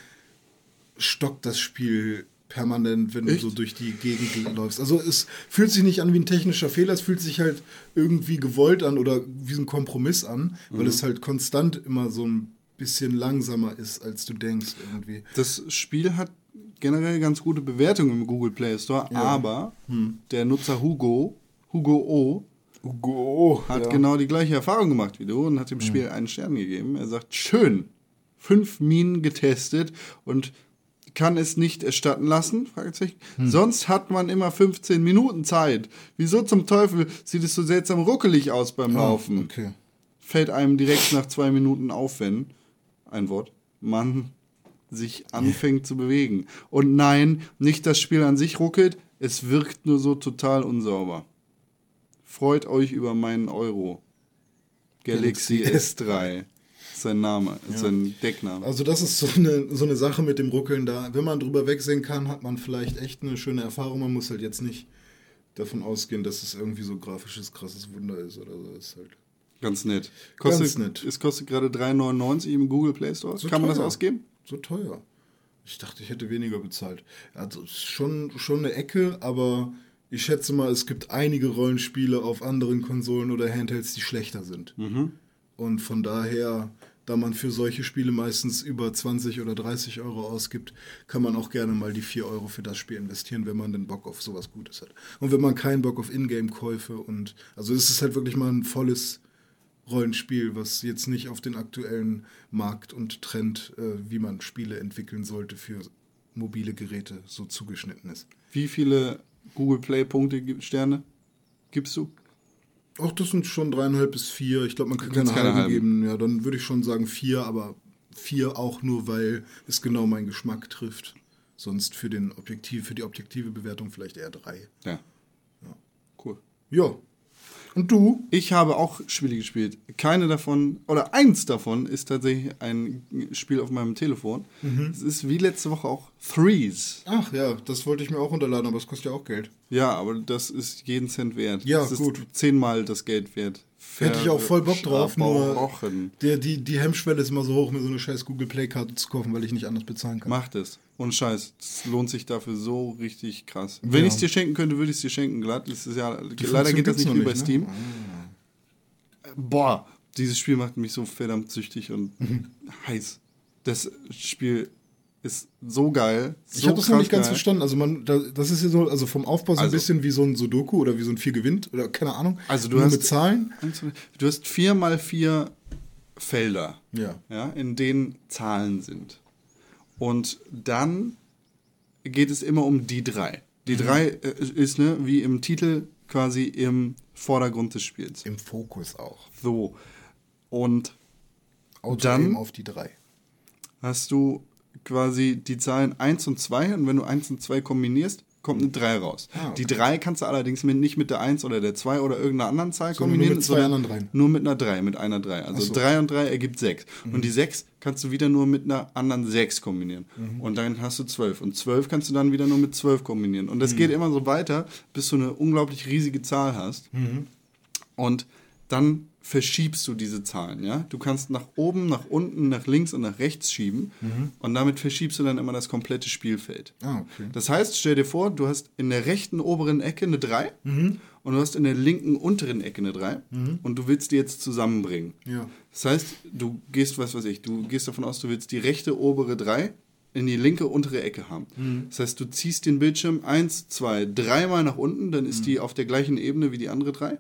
stockt das Spiel permanent, wenn du Echt? so durch die Gegend läufst. Also es fühlt sich nicht an wie ein technischer Fehler, es fühlt sich halt irgendwie gewollt an oder wie ein Kompromiss an, weil es halt konstant immer so ein bisschen langsamer ist, als du denkst irgendwie. Das Spiel hat generell ganz gute Bewertungen im Google Play Store, aber Hm. der Nutzer Hugo, Hugo O, Hugo hat ja. genau die gleiche Erfahrung gemacht wie du und hat dem Spiel einen Stern gegeben. Er sagt, schön, fünf Minen getestet und kann es nicht erstatten lassen? Fragezeichen. Sonst hat man immer 15 Minuten Zeit. Wieso zum Teufel sieht es so seltsam ruckelig aus beim Laufen? Okay. Fällt einem direkt nach zwei Minuten auf, wenn, ein Wort, man sich anfängt zu bewegen. Und nein, nicht das Spiel an sich ruckelt, es wirkt nur so total unsauber. Freut euch über meinen Euro. Galaxy, Galaxy S3. Ist sein Name, ist sein Deckname. Also das ist so eine, so eine Sache mit dem Ruckeln da. Wenn man drüber wegsehen kann, hat man vielleicht echt eine schöne Erfahrung. Man muss halt jetzt nicht davon ausgehen, dass es irgendwie so grafisches, krasses Wunder ist oder so. Ist halt Ganz nett. Kostet, Ganz nett. Es kostet gerade 3,99 im Google Play Store. So Kann man das ausgeben? So teuer. Ich dachte, ich hätte weniger bezahlt. Also es ist schon, schon eine Ecke, aber ich schätze mal, es gibt einige Rollenspiele auf anderen Konsolen oder Handhelds, die schlechter sind. Und von daher, da man für solche Spiele meistens über 20 oder 30 Euro ausgibt, kann man auch gerne mal die 4 Euro für das Spiel investieren, wenn man den Bock auf sowas Gutes hat. Und wenn man keinen Bock auf Ingame-Käufe und also es ist halt wirklich mal ein volles Rollenspiel, was jetzt nicht auf den aktuellen Markt und Trend, äh, wie man Spiele entwickeln sollte für mobile Geräte, so zugeschnitten ist. Wie viele Google Play Punkte Sterne gibst du? Auch das sind schon dreieinhalb bis vier. Ich glaube, man kann keine, keine halben halben. geben. Ja, dann würde ich schon sagen vier, aber vier auch nur, weil es genau meinen Geschmack trifft. Sonst für den Objektiv, für die objektive Bewertung vielleicht eher drei. Ja. Cool. Ja. Und du? Ich habe auch Spiele gespielt. Keine davon, oder eins davon ist tatsächlich ein Spiel auf meinem Telefon. Mhm. Es ist wie letzte Woche auch Threes. Ach ja, das wollte ich mir auch runterladen, aber es kostet ja auch Geld. Ja, aber das ist jeden Cent wert. Ja, das ist gut. zehnmal das Geld wert. Hätte ich auch voll Bock drauf, nur der, die, die Hemmschwelle ist immer so hoch, mir so eine scheiß Google Play-Karte zu kaufen, weil ich nicht anders bezahlen kann. Macht es. Und Scheiß, das lohnt sich dafür so richtig krass. Wenn ich es dir schenken könnte, würde ich es dir schenken, glatt. Das ist ja, leider geht das nicht bei nicht, ne? Steam. Boah, dieses Spiel macht mich so verdammt süchtig und heiß. Das Spiel ist so geil. Ich so habe das noch nicht ganz geil. verstanden. Also man, da, das ist ja so, also vom Aufbau so ein Also- bisschen wie so ein Sudoku oder wie so ein vier gewinnt oder keine Ahnung. Also du Nur hast- mit Zahlen. Du hast vier mal vier Felder, Ja. ja, in denen Zahlen sind. Und dann geht es immer um die drei. Die Mhm. drei äh, ist ne, wie im Titel quasi im Vordergrund des Spiels. Im Fokus auch. So. Und Auto Dann- auf die drei. hast du quasi die Zahlen 1 und 2 und wenn du 1 und 2 kombinierst, kommt eine 3 raus. Ah, okay. Die 3 kannst du allerdings mit, nicht mit der 1 oder der 2 oder irgendeiner anderen Zahl nur kombinieren, mit zwei anderen Dreien. nur mit einer 3, mit einer 3. Also so. Mhm. 3 und 3 ergibt 6. Und die 6 kannst du wieder nur mit einer anderen 6 kombinieren. Mhm. Und dann hast du 12. Und 12 kannst du dann wieder nur mit 12 kombinieren. Und das Mhm. geht immer so weiter, bis du eine unglaublich riesige Zahl hast. Mhm. Und dann verschiebst du diese Zahlen, ja? Du kannst nach oben, nach unten, nach links und nach rechts schieben und damit verschiebst du dann immer das komplette Spielfeld. Ah, okay. Das heißt, stell dir vor, du hast in der rechten oberen Ecke eine 3 und du hast in der linken unteren Ecke eine 3 und du willst die jetzt zusammenbringen. Ja. Das heißt, du gehst, was weiß ich, du gehst davon aus, du willst die rechte obere 3 in die linke untere Ecke haben. Das heißt, du ziehst den Bildschirm 1, 2, 3 mal nach unten, dann ist die auf der gleichen Ebene wie die andere 3.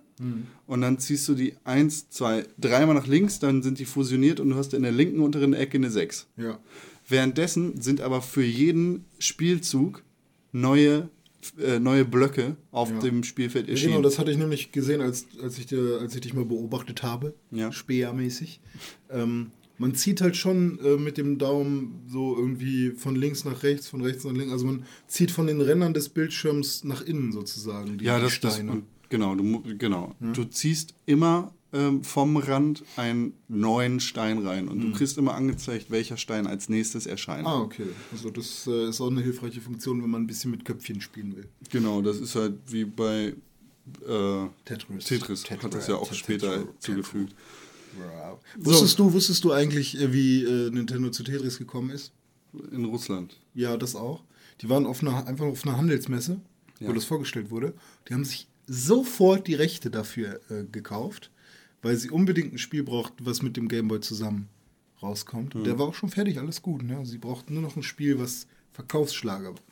Und dann ziehst du die 1, 2, 3 mal nach links, dann sind die fusioniert und du hast in der linken unteren Ecke eine 6. Ja. Währenddessen sind aber für jeden Spielzug neue, äh, neue Blöcke auf Ja. dem Spielfeld erschienen. Genau, das hatte ich nämlich gesehen, als, als, ich, dir, als ich dich mal beobachtet habe. Ja. Speermäßig. Ähm, man zieht halt schon äh, mit dem Daumen so irgendwie von links nach rechts, von rechts nach links. Also man zieht von den Rändern des Bildschirms nach innen sozusagen. Die, ja, das, das Steine. und genau, du, genau. Du ziehst immer ähm, vom Rand einen neuen Stein rein und du kriegst immer angezeigt, welcher Stein als nächstes erscheint. Mhm. Ah, okay. Also das äh, ist auch eine hilfreiche Funktion, wenn man ein bisschen mit Köpfchen spielen will. Genau, das ist halt wie bei äh, Tetris. Tetris, hat das ja auch Tetris. später Tetris. zugefügt. Wusstest, du, wusstest du eigentlich, äh, wie äh, Nintendo zu Tetris gekommen ist? In Russland. Ja, das auch. Die waren auf einer, einfach auf einer Handelsmesse, Ja. wo das vorgestellt wurde. Die haben sich sofort die Rechte dafür äh, gekauft, weil sie unbedingt ein Spiel brauchten, was mit dem Gameboy zusammen rauskommt. Und Der war auch schon fertig, alles gut. Ne? Sie brauchten nur noch ein Spiel, was Verkaufsschlager wird.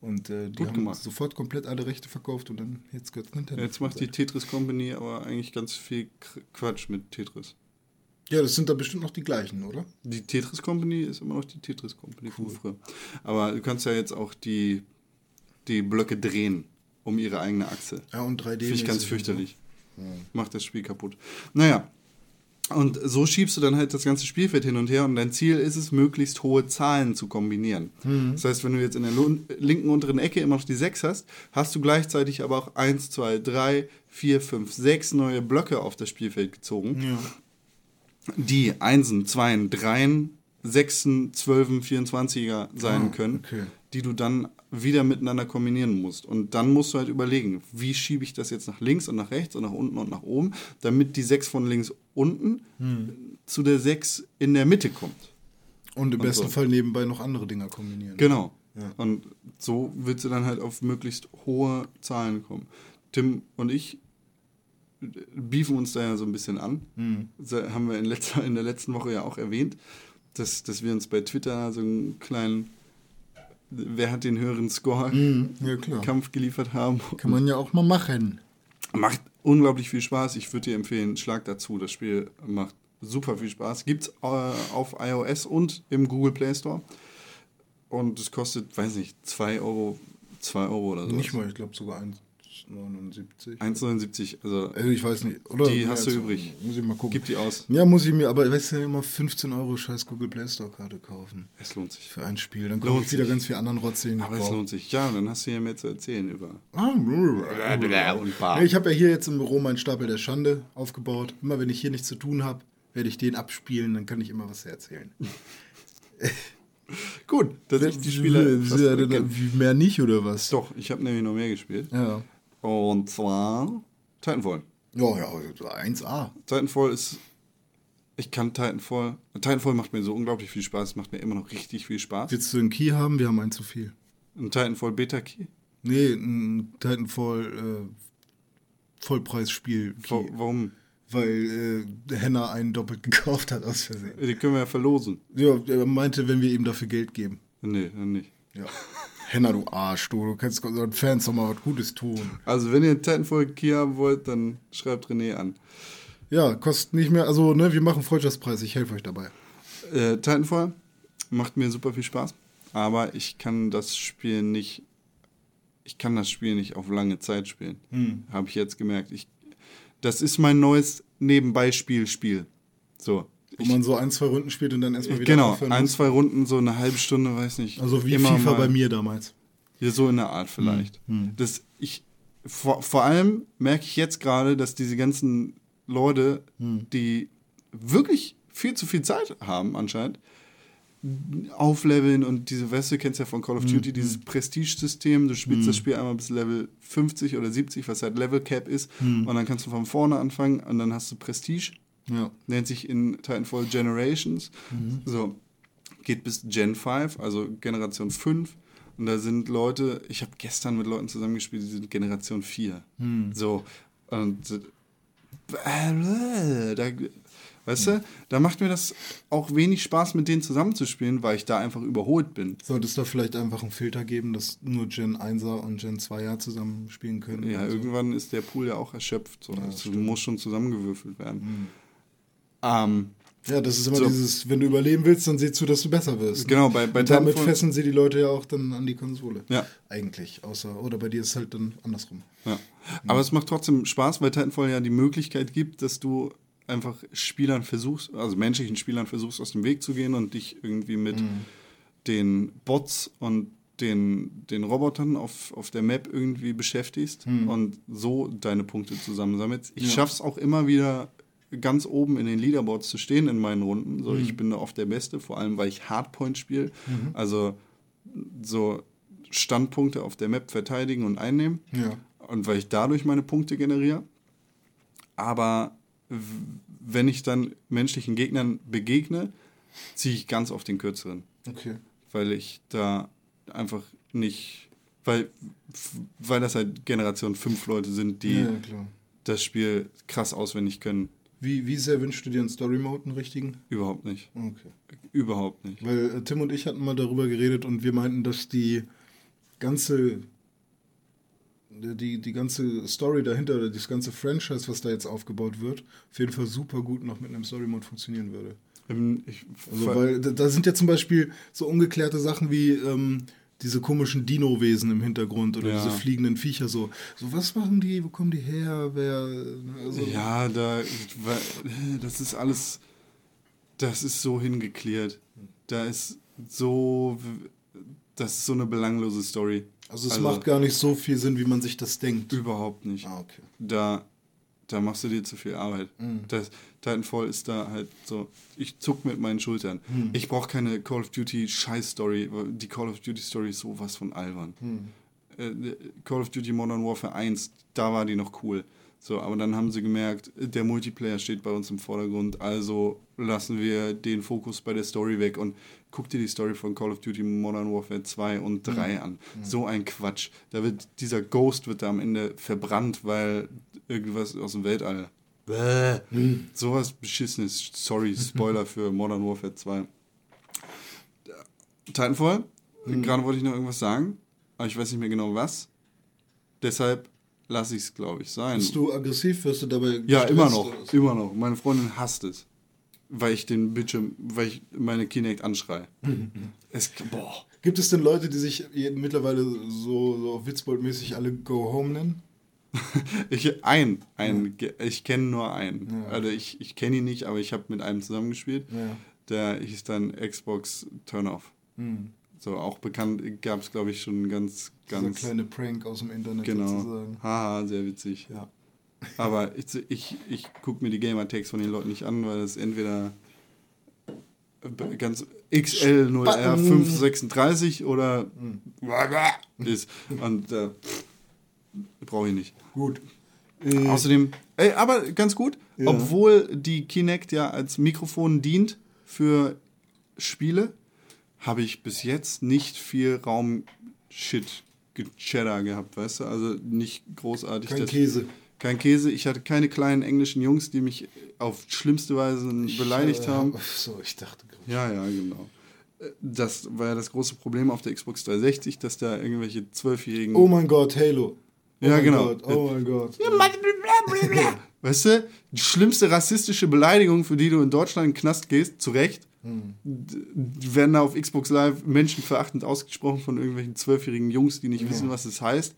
Und äh, die Gut haben gemacht. sofort komplett alle Rechte verkauft und dann jetzt gehört Nintendo. Jetzt macht die Tetris Company aber eigentlich ganz viel Qu- Quatsch mit Tetris. Ja, das sind da bestimmt noch die gleichen, oder? Die Tetris Company ist immer noch die Tetris Company von früher. Aber du kannst ja jetzt auch die, die Blöcke drehen um ihre eigene Achse. Ja, und 3D. Finde ich ganz fürchterlich. Macht das Spiel kaputt. Naja. Und so schiebst du dann halt das ganze Spielfeld hin und her und dein Ziel ist es, möglichst hohe Zahlen zu kombinieren. Das heißt, wenn du jetzt in der linken unteren Ecke immer noch die 6 hast, hast du gleichzeitig aber auch 1, 2, 3, 4, 5, 6 neue Blöcke auf das Spielfeld gezogen, Ja. die Einsen, Zweien, Dreien, Sechsen, Zwölfen, 24er sein Ah, können, okay. die du dann wieder miteinander kombinieren musst. Und dann musst du halt überlegen, wie schiebe ich das jetzt nach links und nach rechts und nach unten und nach oben, damit die 6 von links unten Hm. zu der 6 in der Mitte kommt. Und im Und besten so. Fall nebenbei noch andere Dinger kombinieren. Genau. Ja. Und so willst du dann halt auf möglichst hohe Zahlen kommen. Tim und ich beefen uns da ja so ein bisschen an. Hm. Das haben wir in, letzter, in der letzten Woche ja auch erwähnt, dass, dass wir uns bei Twitter so einen kleinen Wer hat den höheren Score Hm, Ja, klar. Kampf geliefert haben. Kann man ja auch mal machen. Macht unglaublich viel Spaß. Ich würde dir empfehlen, schlag dazu. Das Spiel macht super viel Spaß. Gibt's äh, auf iOS und im Google Play Store. Und es kostet, weiß nicht, 2 Euro, 2 Euro oder so. Nicht mal, ich glaube sogar 1, 1,79. 1,79. Also ich weiß nicht. Oder Die hast du übrig. Muss ich mal gucken. gib die aus. ja, muss ich mir, aber weißt du, immer 15 Euro scheiß Google Play Store Karte kaufen. Es lohnt sich. Für ein Spiel. Dann kommt Lohnt wieder ganz viel anderen Rotz, ich Aber es lohnt sich. Ja, dann hast du hier mehr zu erzählen über. Ah, und Bar. Ja, ich habe ja hier jetzt im Büro meinen Stapel der Schande aufgebaut. Immer wenn ich hier nichts zu tun habe, werde ich den abspielen, dann kann ich immer was erzählen. Gut, dass ich die Spieler. Ja, mehr nicht oder was? Doch, ich habe nämlich noch mehr gespielt. Ja. Und zwar Titanfall. Ja, ja, 1A. Titanfall ist. Ich kann Titanfall. Titanfall macht mir so unglaublich viel Spaß. Macht mir immer noch richtig viel Spaß. Willst du einen Key haben? Wir haben einen zu viel. Ein Titanfall Beta Key. Nee, ein Titanfall äh, Vollpreisspiel. Key. Warum? Weil äh, Henna einen doppelt gekauft hat aus Versehen. Die können wir ja verlosen. Ja, er meinte, wenn wir ihm dafür Geld geben. Nee, dann nicht. Ja. Henna, du Arsch, du, du kannst unseren Fans doch mal was Gutes tun. Also, wenn ihr einen Titanfall Key haben wollt, dann schreibt René an. Ja, kostet nicht mehr, also ne, wir machen Freundschaftspreis, ich helfe euch dabei. Äh, Titanfall macht mir super viel Spaß, aber ich kann das Spiel nicht, ich kann das Spiel nicht auf lange Zeit spielen. Habe ich jetzt gemerkt. Ich, das ist mein neues Nebenbeispiel-Spiel. So. Wo man so ein, zwei Runden spielt und dann erstmal wieder Genau, ein, zwei Runden, so eine halbe Stunde, weiß nicht. Also wie Immer FIFA mal. bei mir damals. Ja, so in der Art vielleicht. Das, ich, vor, vor allem merke ich jetzt gerade, dass diese ganzen Leute, die wirklich viel zu viel Zeit haben anscheinend, aufleveln und diese, du, kennst ja von Call of Duty, dieses Prestige-System, du spielst das Spiel einmal bis Level 50 oder 70, was halt Level Cap ist, und dann kannst du von vorne anfangen und dann hast du Prestige Ja. nennt sich in Titanfall Generations. So, geht bis Gen 5, also Generation 5. Und da sind Leute, ich habe gestern mit Leuten zusammengespielt, die sind Generation 4. So, und äh, da, weißt du, da macht mir das auch wenig Spaß, mit denen zusammenzuspielen, weil ich da einfach überholt bin. Sollte es da vielleicht einfach einen Filter geben, dass nur Gen 1er und Gen 2er zusammen spielen können? Ja, oder so? irgendwann ist der Pool ja auch erschöpft. So. Ja, das stimmt. muss schon zusammengewürfelt werden. Ähm, Ja, das ist immer So. dieses, wenn du überleben willst, dann sieh zu, dass du besser wirst. Genau, bei- bei und damit fesseln sie die Leute ja auch dann an die Konsole. Ja. Eigentlich, außer, oder bei dir ist es halt dann andersrum. Ja. Aber es macht trotzdem Spaß, weil Titanfall ja die Möglichkeit gibt, dass du einfach Spielern versuchst, also menschlichen Spielern versuchst, aus dem Weg zu gehen und dich irgendwie mit den Bots und den, den Robotern auf, auf der Map irgendwie beschäftigst und so deine Punkte zusammensammelst. Ich Ja. schaff's auch immer wieder ganz oben in den Leaderboards zu stehen in meinen Runden. So, ich bin da oft der Beste, vor allem weil ich Hardpoint spiele. Also so Standpunkte auf der Map verteidigen und einnehmen. Ja. Und weil ich dadurch meine Punkte generiere. Aber wenn ich dann menschlichen Gegnern begegne, ziehe ich ganz auf den kürzeren. Okay. Weil ich da einfach nicht. Weil, weil das halt Generation 5 Leute sind, die Ja, das Spiel krass auswendig können. Wie, wie sehr wünschst du dir einen Story Mode, einen richtigen? Überhaupt nicht. Okay. Überhaupt nicht. Weil äh, Tim und ich hatten mal darüber geredet und wir meinten, dass die ganze die, die ganze Story dahinter oder das ganze Franchise, was da jetzt aufgebaut wird, auf jeden Fall super gut noch mit einem Story Mode funktionieren würde. Ähm, Ich, Also, weil da, da sind ja zum Beispiel so ungeklärte Sachen wie ähm, diese komischen Dino-Wesen im Hintergrund oder Ja. diese fliegenden Viecher so. So, was machen die? Wo kommen die her? Wer. Also, Ja, da, das ist alles, das ist so hingeklärt. Da ist so, das ist so eine belanglose Story. Also es macht gar nicht so viel Sinn, wie man sich das denkt. überhaupt nicht. Ah, okay. Da, da machst du dir zu viel Arbeit. Das, Titanfall ist da halt so, ich zuck mit meinen Schultern. Ich brauche keine Call of Duty Scheiß-Story. Die Call of Duty Story ist sowas von albern. Äh, Call of Duty Modern Warfare 1, da war die noch cool. So, aber dann haben sie gemerkt, der Multiplayer steht bei uns im Vordergrund, also lassen wir den Fokus bei der Story weg und guck dir die Story von Call of Duty Modern Warfare 2 und 3 an. So ein Quatsch. Da wird dieser Ghost wird da am Ende verbrannt, weil irgendwas aus dem Weltall. Bäh. Sowas beschissenes. Sorry, Spoiler für Modern Warfare 2. Titanfall, gerade wollte ich noch irgendwas sagen, aber ich weiß nicht mehr genau was. Deshalb lasse ich es, glaube ich, sein. Bist du aggressiv? Wirst du dabei ja, immer noch, immer noch. Meine Freundin hasst es, weil ich den Bildschirm, weil ich meine Kinect anschreie. es, boah. Gibt es denn Leute, die sich mittlerweile so, so Witzbold-mäßig alle Go Home nennen? Ich, ein, ein, ge- ich kenne nur einen. Also ich, ich kenne ihn nicht, aber ich habe mit einem zusammengespielt. Ja. Der hieß dann Xbox Turn-Off. So, auch bekannt gab es, glaube ich, schon ganz, Dieser ganz. kleine Prank aus dem Internet Genau. sozusagen. Haha, sehr witzig. Ja. Aber ich, ich, ich gucke mir die Gamer-Tags von den Leuten nicht an, weil das entweder ganz XL0R 536 oder ist. Und äh, brauche ich nicht. Gut. Außerdem, ey, aber ganz gut, Ja. obwohl die Kinect ja als Mikrofon dient für Spiele, habe ich bis jetzt nicht viel Raum-Shit Cheddar gehabt, weißt du? Also nicht großartig. Kein das- Käse. Kein Käse. Ich hatte keine kleinen englischen Jungs, die mich auf schlimmste Weise beleidigt Äh, haben. So, ich dachte. Ja, ja, genau. Das war ja das große Problem auf der Xbox 360, dass da irgendwelche zwölfjährigen. Oh mein Gott, Halo. Oh Ja, mein genau. Gott, oh mein Gott. Weißt du, die schlimmste rassistische Beleidigung, für die du in Deutschland in den Knast gehst, zu Recht, die werden da auf Xbox Live menschenverachtend ausgesprochen von irgendwelchen zwölfjährigen Jungs, die nicht wissen, was es heißt.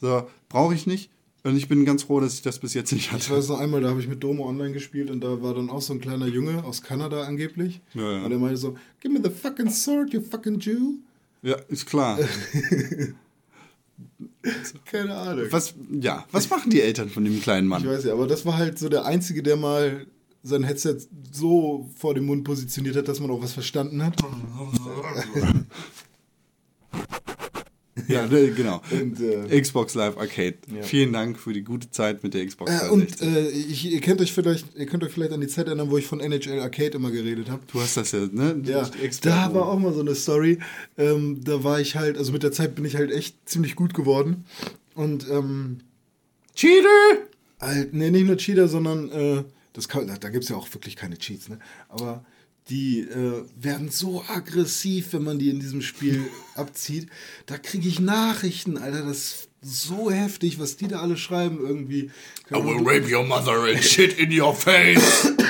So, brauche ich nicht. Und ich bin ganz froh, dass ich das bis jetzt nicht Ich hatte. weiß noch einmal, da habe ich mit Domo online gespielt und da war dann auch so ein kleiner Junge aus Kanada angeblich. Ja, ja. Und er meinte so, give me the fucking sword, you fucking Jew. Ja, ist klar. Keine Ahnung. Was, ja, was machen die Eltern von dem kleinen Ich Mann? weiß ja, aber das war halt so der Einzige, der mal sein Headset so vor dem Mund positioniert hat, dass man auch was verstanden hat. Ja, ne, genau. Und, äh, Xbox Live Arcade. Ja. Vielen Dank für die gute Zeit mit der Xbox äh, 360. und äh, ich, ihr, kennt euch vielleicht, ihr könnt euch vielleicht an die Zeit erinnern, wo ich von NHL Arcade immer geredet habe. du hast das ja, ne? Ja, da war auch mal so eine Story. Ähm, da war ich halt, also mit der Zeit bin ich halt echt ziemlich gut geworden. Und ähm, Cheater! halt, nee, nicht nur Cheater, sondern äh, das kann, da, da gibt es ja auch wirklich keine Cheats, ne? Aber die äh, werden so aggressiv, wenn man die in diesem Spiel abzieht. Da kriege ich Nachrichten, Alter, das ist so heftig, was die da alle schreiben irgendwie. I will rape your mother and shit in your face.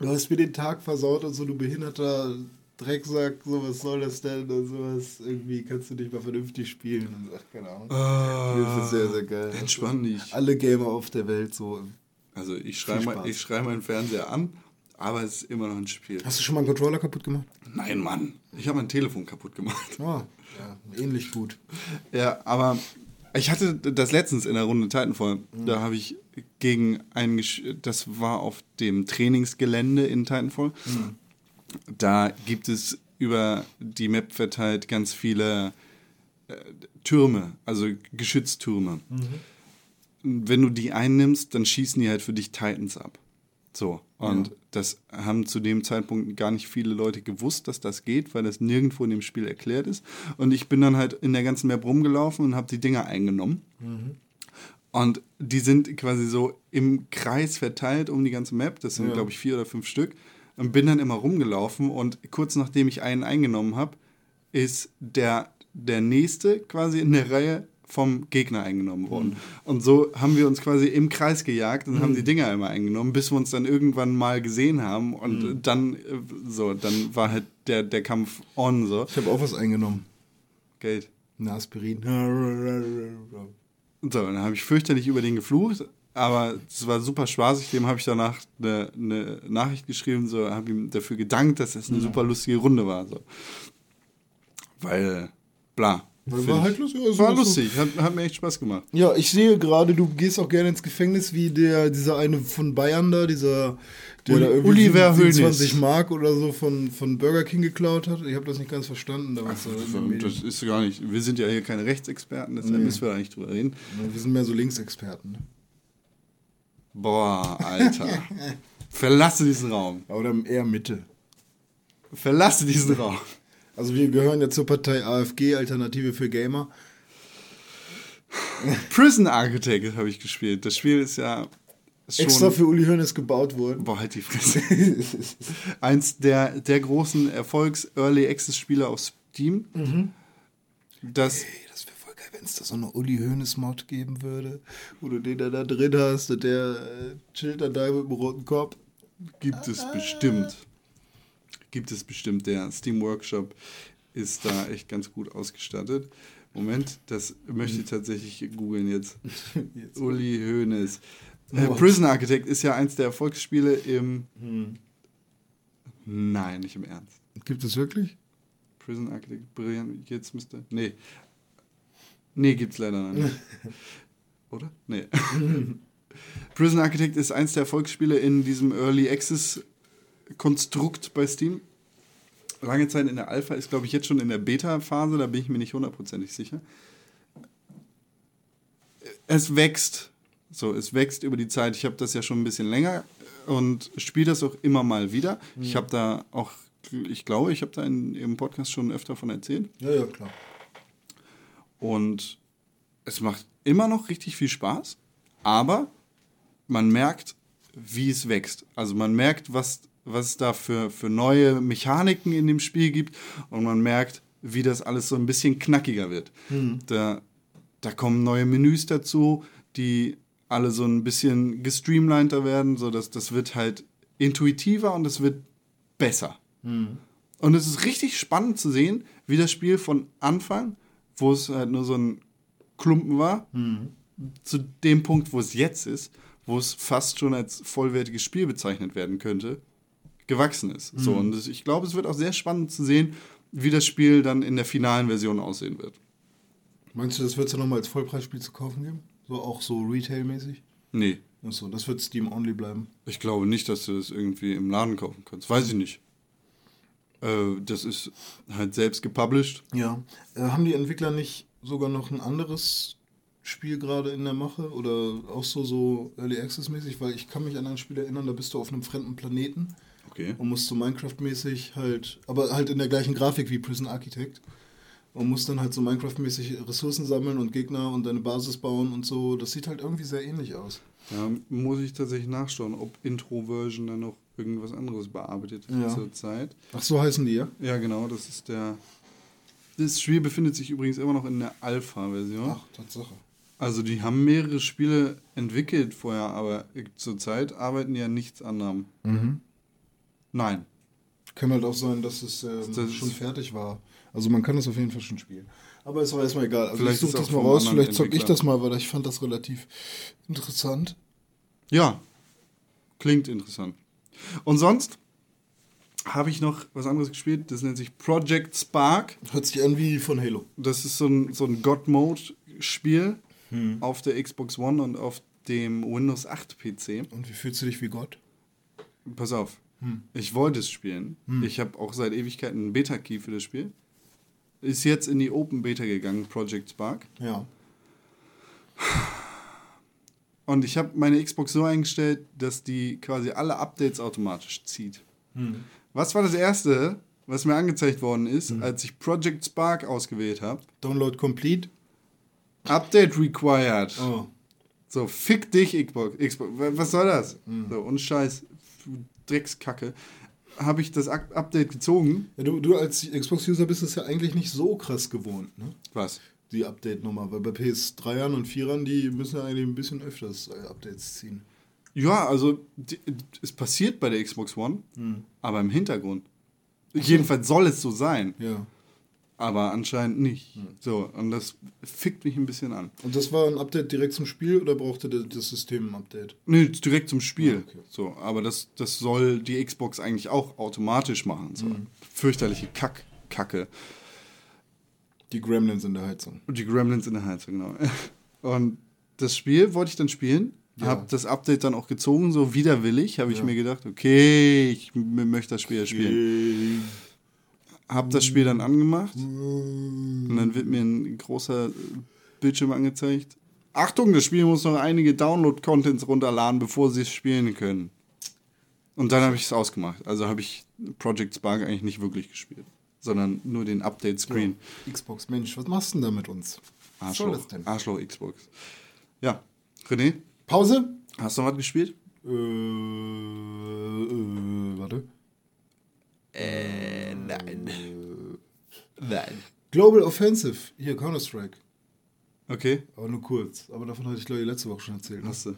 Du hast mir den Tag versaut und so, du behinderter Drecksack, so was soll das denn und sowas. Irgendwie kannst du nicht mal vernünftig spielen. Und, ach, keine Ahnung. das ist sehr, sehr geil. Entspann dich. Alle Gamer auf der Welt so. Also ich schreibe meinen Fernseher an, aber es ist immer noch ein Spiel. Hast du schon mal einen Controller kaputt gemacht? Nein, Mann. Ich habe mein Telefon kaputt gemacht. Ah, ja, ähnlich gut. Ja, aber ich hatte das letztens in der Runde Titanfall. Da habe ich gegen einen, gesch- das war auf dem Trainingsgelände in Titanfall. Da gibt es über die Map verteilt ganz viele äh, Türme, also Geschütztürme. Wenn du die einnimmst, dann schießen die halt für dich Titans ab. So, und das haben zu dem Zeitpunkt gar nicht viele Leute gewusst, dass das geht, weil das nirgendwo in dem Spiel erklärt ist. Und ich bin dann halt in der ganzen Map rumgelaufen und habe die Dinger eingenommen. Und die sind quasi so im Kreis verteilt um die ganze Map. Das sind, Ja. glaube ich, vier oder fünf Stück. Und bin dann immer rumgelaufen und kurz nachdem ich einen eingenommen habe, ist der, der nächste quasi in der Reihe vom Gegner eingenommen worden. Und so haben wir uns quasi im Kreis gejagt und haben die Dinger immer eingenommen, bis wir uns dann irgendwann mal gesehen haben. Und dann, äh, so, dann war halt der, der Kampf on, so. Ich habe auch was eingenommen. Geld. Eine Aspirin. So, dann habe ich fürchterlich über den geflucht, aber es war super spaßig. Dem habe ich danach eine, eine Nachricht geschrieben, so habe ihm dafür gedankt, dass es eine super lustige Runde war. So. Weil, bla. War halt lustig. also War lustig, hat, hat mir echt Spaß gemacht. Ja, ich sehe gerade, du gehst auch gerne ins Gefängnis, wie der, dieser eine von Bayern da, dieser, der Uli- da irgendwie Oliver 27 Hoeneß. Mark oder so von, von Burger King geklaut hat. Ich habe das nicht ganz verstanden. Da war's so in den Medien. Das ist gar nicht. Wir sind ja hier keine Rechtsexperten, deshalb müssen wir da nicht drüber reden. Wir sind mehr so Linksexperten. Ne? Boah, Alter. Verlasse diesen Raum. Oder eher Mitte. Verlasse diesen Raum. Also wir gehören ja zur Partei AFG, Alternative für Gamer. Prison Architect habe ich gespielt. Das Spiel ist ja schon. Extra für Uli Hoeneß gebaut worden. Boah, halt die Fresse. Eins der, der großen Erfolgs-Early-Access-Spiele auf Steam. Das, Ey, das wäre voll geil, wenn es da so eine Uli Hoeneß-Mod geben würde, wo du den da, da drin hast und der äh, chillt dann da mit dem roten Kopf. gibt es bestimmt. Gibt es bestimmt. Der Steam Workshop ist da echt ganz gut ausgestattet. Moment, das möchte ich tatsächlich googeln jetzt. Jetzt. Uli Hoeneß. Äh. Prison Architect ist ja eins der Erfolgsspiele im. Nein, nicht im Ernst. Gibt es wirklich? Prison Architect, brillant, jetzt müsste. Nee. Nee, gibt's leider noch nicht. Oder? Nee. Prison Architect ist eins der Erfolgsspiele in diesem Early Access Konstrukt bei Steam. Lange Zeit in der Alpha, ist glaube ich jetzt schon in der Beta-Phase, da bin ich mir nicht hundertprozentig sicher. Es wächst. So, es wächst über die Zeit. Ich habe das ja schon ein bisschen länger und spiele das auch immer mal wieder. Ich habe da auch, ich glaube, ich habe da in, im Podcast schon öfter von erzählt. Ja, ja, klar. Und es macht immer noch richtig viel Spaß, aber man merkt, wie es wächst. Also man merkt, was, was es da für, für neue Mechaniken in dem Spiel gibt und man merkt, wie das alles so ein bisschen knackiger wird. Da, da kommen neue Menüs dazu, die alle so ein bisschen gestreamliner werden, so dass das wird halt intuitiver und es wird besser. Und es ist richtig spannend zu sehen, wie das Spiel von Anfang, wo es halt nur so ein Klumpen war, zu dem Punkt, wo es jetzt ist, wo es fast schon als vollwertiges Spiel bezeichnet werden könnte, gewachsen ist. So, und ich glaube, es wird auch sehr spannend zu sehen, wie das Spiel dann in der finalen Version aussehen wird. Meinst du, das wird es ja nochmal als Vollpreisspiel zu kaufen geben? So auch so Retail-mäßig? Nee, Achso, das wird Steam-only bleiben. ich glaube nicht, dass du das irgendwie im Laden kaufen kannst. Weiß ich nicht. Äh, das ist halt selbst gepublished. Ja. Äh, haben die Entwickler nicht sogar noch ein anderes Spiel gerade in der Mache? Oder auch so, so Early Access-mäßig? Weil ich kann mich an ein Spiel erinnern, da bist du auf einem fremden Planeten Okay. und musst so Minecraft-mäßig halt, aber halt in der gleichen Grafik wie Prison Architect. Und musst dann halt so Minecraft-mäßig Ressourcen sammeln und Gegner und deine Basis bauen und so. Das sieht halt irgendwie sehr ähnlich aus. Ja, muss ich tatsächlich nachschauen, ob Intro-Version dann noch irgendwas anderes bearbeitet Ja. zurzeit. Ach, so heißen die, ja? Ja, genau, das ist der. Das Spiel befindet sich übrigens immer noch in der Alpha-Version. Ach, Tatsache. Also die haben mehrere Spiele entwickelt vorher, aber zurzeit arbeiten die an nichts anderem. Nein. Kann halt auch sein, dass es ähm, Das schon fertig war. Also man kann das auf jeden Fall schon spielen. Aber ist auch erstmal egal. Also Vielleicht ich suche das mal raus, vielleicht zock ich das mal, weil ich fand das relativ interessant. Ja, klingt interessant. Und sonst habe ich noch was anderes gespielt, das nennt sich Project Spark. Hört sich an wie von Halo. Das ist so ein, so ein God-Mode-Spiel auf der Xbox One und auf dem Windows 8 PC. Und wie fühlst du dich wie Gott? Pass auf, ich wollte es spielen. Ich habe auch seit Ewigkeiten einen Beta-Key für das Spiel. Ist jetzt in die Open Beta gegangen, Project Spark. Ja. Und ich habe meine Xbox so eingestellt, dass die quasi alle Updates automatisch zieht. Was war das erste, was mir angezeigt worden ist, als ich Project Spark ausgewählt habe? Download complete. Update required. Oh. So, fick dich, Xbox. Xbox. Was soll das? So, und Scheiß, Dreckskacke. Habe ich das Update gezogen? Ja, du, du als Xbox-User bist es ja eigentlich nicht so krass gewohnt, ne? Was? Die Update-Nummer. Weil bei PS3ern und 4ern, die müssen ja eigentlich ein bisschen öfters äh, Updates ziehen. Ja, also die, es passiert bei der Xbox One, aber im Hintergrund. Jedenfalls soll es so sein, Ja. Aber anscheinend nicht. So, und das fickt mich ein bisschen an. Und das war ein Update direkt zum Spiel oder brauchte das System ein Update? Nee, direkt zum Spiel. Ah, okay. So, aber das, das soll die Xbox eigentlich auch automatisch machen. So. Fürchterliche Kack, Kacke. Die Gremlins in der Heizung. Und die Gremlins in der Heizung, genau. Und das Spiel wollte ich dann spielen. Ja. Habe das Update dann auch gezogen, so widerwillig. Habe ich Ja. mir gedacht, okay, ich möchte das Spiel ja spielen. Habe das Spiel dann angemacht. Und dann wird mir ein großer Bildschirm angezeigt. Achtung, das Spiel muss noch einige Download-Contents runterladen, bevor sie es spielen können. Und dann habe ich es ausgemacht. Also habe ich Project Spark eigentlich nicht wirklich gespielt, sondern nur den Update-Screen. Xbox, Mensch, was machst du denn da mit uns? Was soll Arschloch, das denn? Arschloch Xbox. Ja, René, Pause? hast du noch was gespielt? Äh, äh, warte. Äh, nein. Nein. Global Offensive. Hier, Counter-Strike. Okay, Aber nur kurz. Aber davon hatte ich, glaube ich, letzte Woche schon erzählt. Ne? hast du.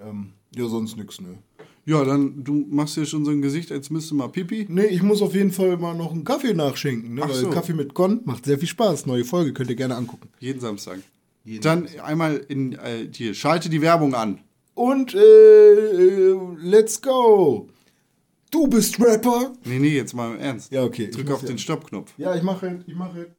Ähm, ja, sonst nix, ne. Ja, dann, du machst hier schon so ein Gesicht, als müsste mal Pipi. Nee, ich muss auf jeden Fall mal noch einen Kaffee nachschenken, ne? Ach Weil so. Kaffee mit Con macht sehr viel Spaß. Neue Folge, könnt ihr gerne angucken. Jeden Samstag. dann einmal in, äh, hier, schalte die Werbung an. Und äh, äh, let's go. Du bist Rapper? Nee, nee, jetzt mal im Ernst. Ja, okay. Drück auf den Stoppknopf. Ja, ich mache, ich mache.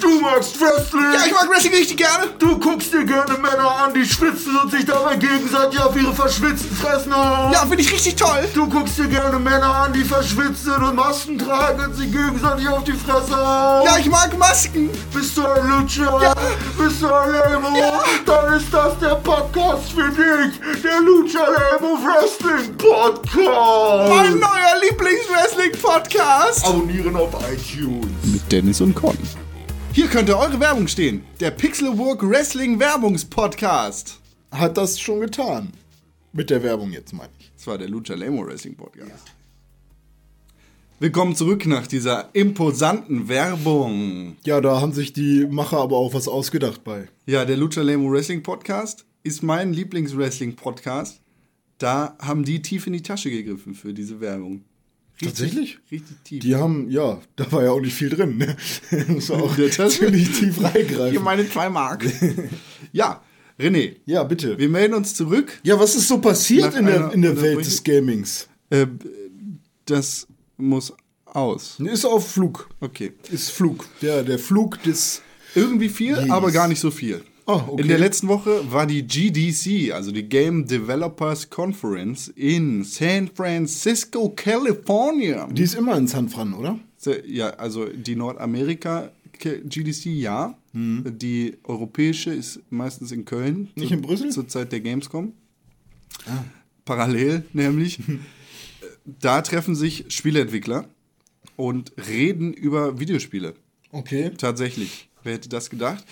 Du magst Wrestling! mag Wrestling richtig gerne. Du guckst dir gerne Männer an, die schwitzen und sich dabei gegenseitig auf ihre verschwitzten Fressen hauen. finde ich richtig toll. Du guckst dir gerne Männer an, die verschwitzen und Masken tragen und sich gegenseitig auf die Fresse hauen. ich mag Masken. Bist du ein Lucha? Bist du ein Lemo? Dann ist das der Podcast für dich. Der Lucha Lemo Wrestling Podcast. neuer Lieblings-Wrestling-Podcast. Abonnieren auf iTunes. Mit Dennis und Con. Hier könnte eure Werbung stehen. Der Pixelburg Wrestling Werbungspodcast. Hat das schon getan. Mit der Werbung jetzt, meine ich. Das war der Lucha Lemo Wrestling Podcast. Willkommen zurück nach dieser imposanten Werbung. Ja, da haben sich die Macher aber auch was ausgedacht bei. Ja, der Lucha Lemo Wrestling Podcast ist mein Lieblings-Wrestling-Podcast. Da haben die tief in die Tasche gegriffen für diese Werbung. Richtig, Tatsächlich? Richtig tief. Die haben, ja, da war ja auch nicht viel drin. Ne? Auch In der Tasche? ziemlich tief Hier reingreifen. meine zwei Mark. ja, René, Ja, bitte. wir melden uns zurück. Ja, was ist so passiert in der, in der Welt des Gamings? Äh, das muss aus. Ist auf Flug. Okay. Ist Flug. Der, der Flug des. Irgendwie viel, Yes. aber gar nicht so viel. Ah, okay. In der letzten Woche war die GDC, also die Game Developers Conference in San Francisco, California. Die ist immer in San Fran, oder? Ja, also die Nordamerika GDC ja. Die europäische ist meistens in Köln. Nicht zu- in Brüssel? Zur Zeit der Gamescom. Parallel nämlich. da treffen sich Spieleentwickler und reden über Videospiele. Okay. Tatsächlich. Wer hätte das gedacht?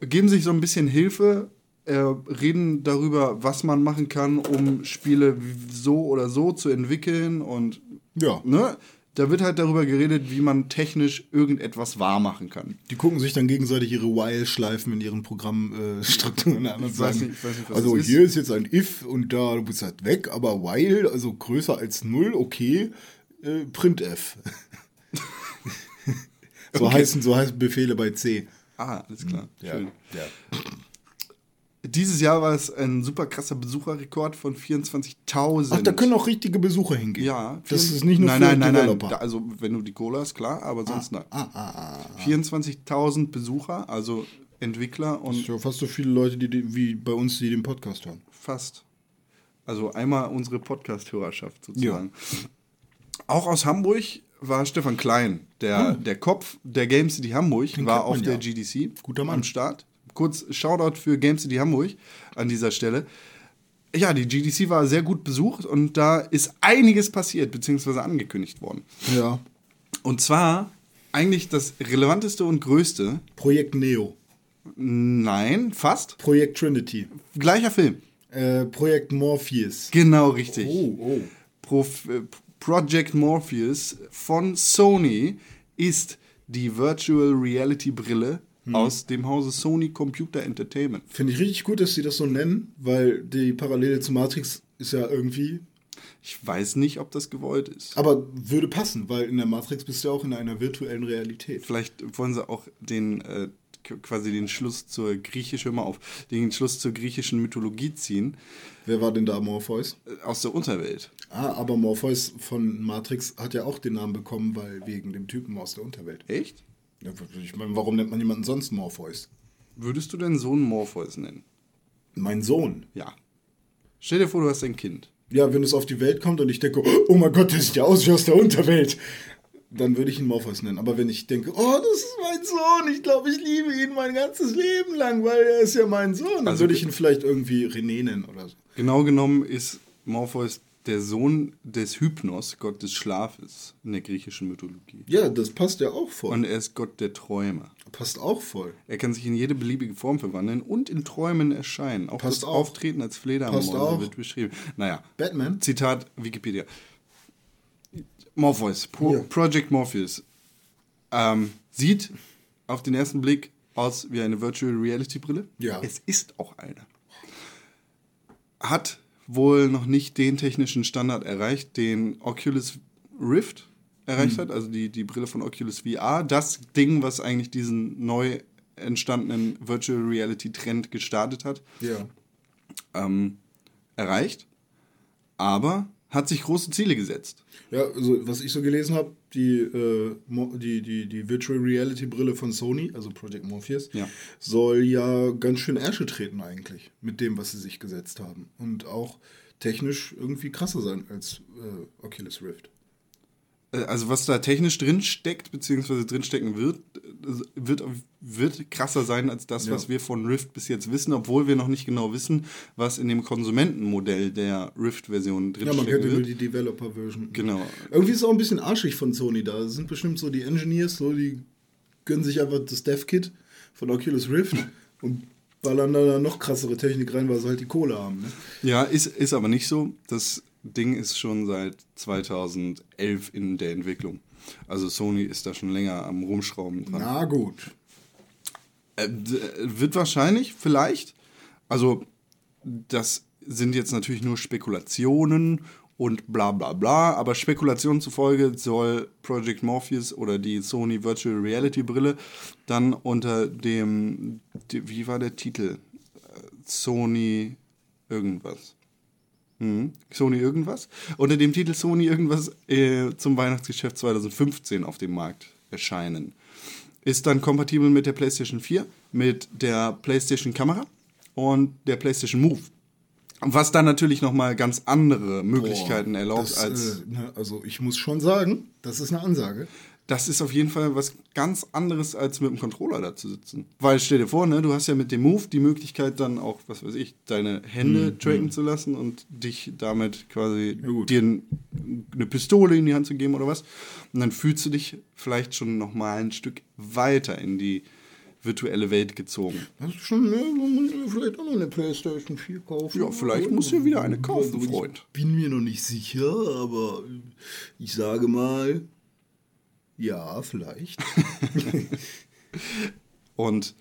Geben sich so ein bisschen Hilfe, äh, reden darüber, was man machen kann, um Spiele so oder so zu entwickeln und Ja. ne? Da wird halt darüber geredet, wie man technisch irgendetwas wahr machen kann. Die gucken sich dann gegenseitig ihre While-Schleifen in ihren Programmstrukturen an und sagen, nicht- nicht, also ist. hier ist jetzt ein if und da du bist halt weg, aber While, also größer als null, okay, äh, printf. so, Okay. heißen, so heißen Befehle bei C. Ah, alles klar. Schön. ja. Dieses Jahr war es ein super krasser Besucherrekord von 24.000. Ach, da können auch richtige Besucher hingehen. Ja, Das ist nicht nur nein, für nein, nein, Developer. Nein. Also wenn du die Cola hast, klar, aber sonst nein. Ah, ah, ah. 24.000 Besucher, also Entwickler und So, fast so viele Leute, die, die wie bei uns, die den Podcast hören. fast. Also einmal unsere Podcast-Hörerschaft sozusagen. Auch aus Hamburg war Stefan Klein, der, der Kopf der Game City Hamburg, war kennt man auf der ja. GDC Guter Mann. am Start. Kurz Shoutout für Game City Hamburg an dieser Stelle. Ja, die GDC war sehr gut besucht und da ist einiges passiert, beziehungsweise angekündigt worden. Ja. Und zwar eigentlich das relevanteste und größte, Projekt Neo. nein, fast, Projekt Trinity. gleicher Film. Äh, Projekt Morpheus. Genau richtig. Oh, oh. Prof äh, Project Morpheus von Sony ist die Virtual Reality Brille aus dem Hause Sony Computer Entertainment. Finde ich richtig gut, dass sie das so nennen, weil die Parallele zu Matrix ist ja irgendwie. Ich weiß nicht, ob das gewollt ist. Aber würde passen, weil in der Matrix bist du ja auch in einer virtuellen Realität. Vielleicht wollen sie auch den äh, quasi den Schluss zur griechischen, hör mal auf, den Schluss zur griechischen Mythologie ziehen Wer war denn da Morpheus? äh, aus der Unterwelt. Ah, aber Morpheus von Matrix hat ja auch den Namen bekommen, weil wegen dem Typen aus der Unterwelt. Echt? Ja, ich meine, warum nennt man jemanden sonst Morpheus? Würdest du deinen Sohn Morpheus nennen? Mein Sohn. Ja. Stell dir vor, du hast ein Kind. Ja, wenn es auf die Welt kommt und ich denke, oh mein Gott, der sieht ja aus wie aus der Unterwelt, dann würde ich ihn Morpheus nennen. Aber wenn ich denke, oh, das ist mein Sohn, ich glaube, ich liebe ihn mein ganzes Leben lang, weil er ist ja mein Sohn, dann Also würde ich ihn vielleicht irgendwie René nennen oder so. Genau genommen ist Morpheus der Sohn des Hypnos, Gott des Schlafes in der griechischen Mythologie. Ja, das passt ja auch voll. Und er ist Gott der Träume. passt auch voll. Er kann sich in jede beliebige Form verwandeln und in Träumen erscheinen. Auch Passt das auch. Auftreten als Fledermaus wird beschrieben. Naja, Batman? Zitat Wikipedia. Morpheus, Pro Ja. Project Morpheus, ähm, sieht auf den ersten Blick aus wie eine Virtual Reality Brille. Ja. Es ist auch eine. hat wohl noch nicht den technischen Standard erreicht, den Oculus Rift erreicht hat, also die, die Brille von Oculus VR. Das Ding, was eigentlich diesen neu entstandenen Virtual Reality Trend gestartet hat, Ja. ähm, erreicht. Aber hat sich große Ziele gesetzt. Ja, also was ich so gelesen habe, die, äh, die, die, die Virtual Reality Brille von Sony, also Project Morpheus, Ja. soll ja ganz schön Ärsche treten eigentlich mit dem, was sie sich gesetzt haben. Und auch technisch irgendwie krasser sein als äh, Oculus Rift. Äh, Also was da technisch drin steckt, beziehungsweise drinstecken wird, äh, wird, wird krasser sein als das, Ja. was wir von Rift bis jetzt wissen, obwohl wir noch nicht genau wissen, was in dem Konsumentenmodell der Rift-Version Ja, man kennt nur die Developer-Version. Genau. Irgendwie ist es auch ein bisschen arschig von Sony da. Es sind bestimmt so die Engineers, so, die gönnen sich einfach das Dev-Kit von Oculus Rift und ballern da noch krassere Technik rein, weil sie halt die Kohle haben. Ne? Ja, ist, ist aber nicht so. Das Ding ist schon seit 2011 in der Entwicklung. Also Sony ist da schon länger am Rumschrauben dran. Na gut. Äh, d- wird wahrscheinlich, vielleicht. Also, das sind jetzt natürlich nur Spekulationen und bla bla bla, aber Spekulationen zufolge soll Project Morpheus oder die Sony Virtual Reality Brille dann unter dem, wie war der Titel? Äh, Sony irgendwas. Mhm. Sony irgendwas. Unter dem Titel Sony irgendwas äh, zum Weihnachtsgeschäft 2015 auf dem Markt erscheinen. Ist dann kompatibel mit der PlayStation 4, mit der PlayStation Kamera und der PlayStation Move. Was dann natürlich nochmal ganz andere Möglichkeiten Boah, erlaubt das, als. Äh, ne, also ich muss schon sagen, das ist eine Ansage. Das ist auf jeden Fall was ganz anderes, als mit dem Controller da zu sitzen. Weil stell dir vor, ne, du hast ja mit dem Move die Möglichkeit dann auch, was weiß ich, deine Hände tracken zu lassen und dich damit quasi gut. dir eine Pistole in die Hand zu geben oder was. Und dann fühlst du dich vielleicht schon nochmal ein Stück weiter in die virtuelle Welt gezogen. Das ist schon, ne, muss ja vielleicht auch noch eine Playstation 4 kaufen. Ja, vielleicht muss ja wieder eine kaufen, Also, Freund. Ich bin mir noch nicht sicher, aber ich sage mal, ja, vielleicht. Und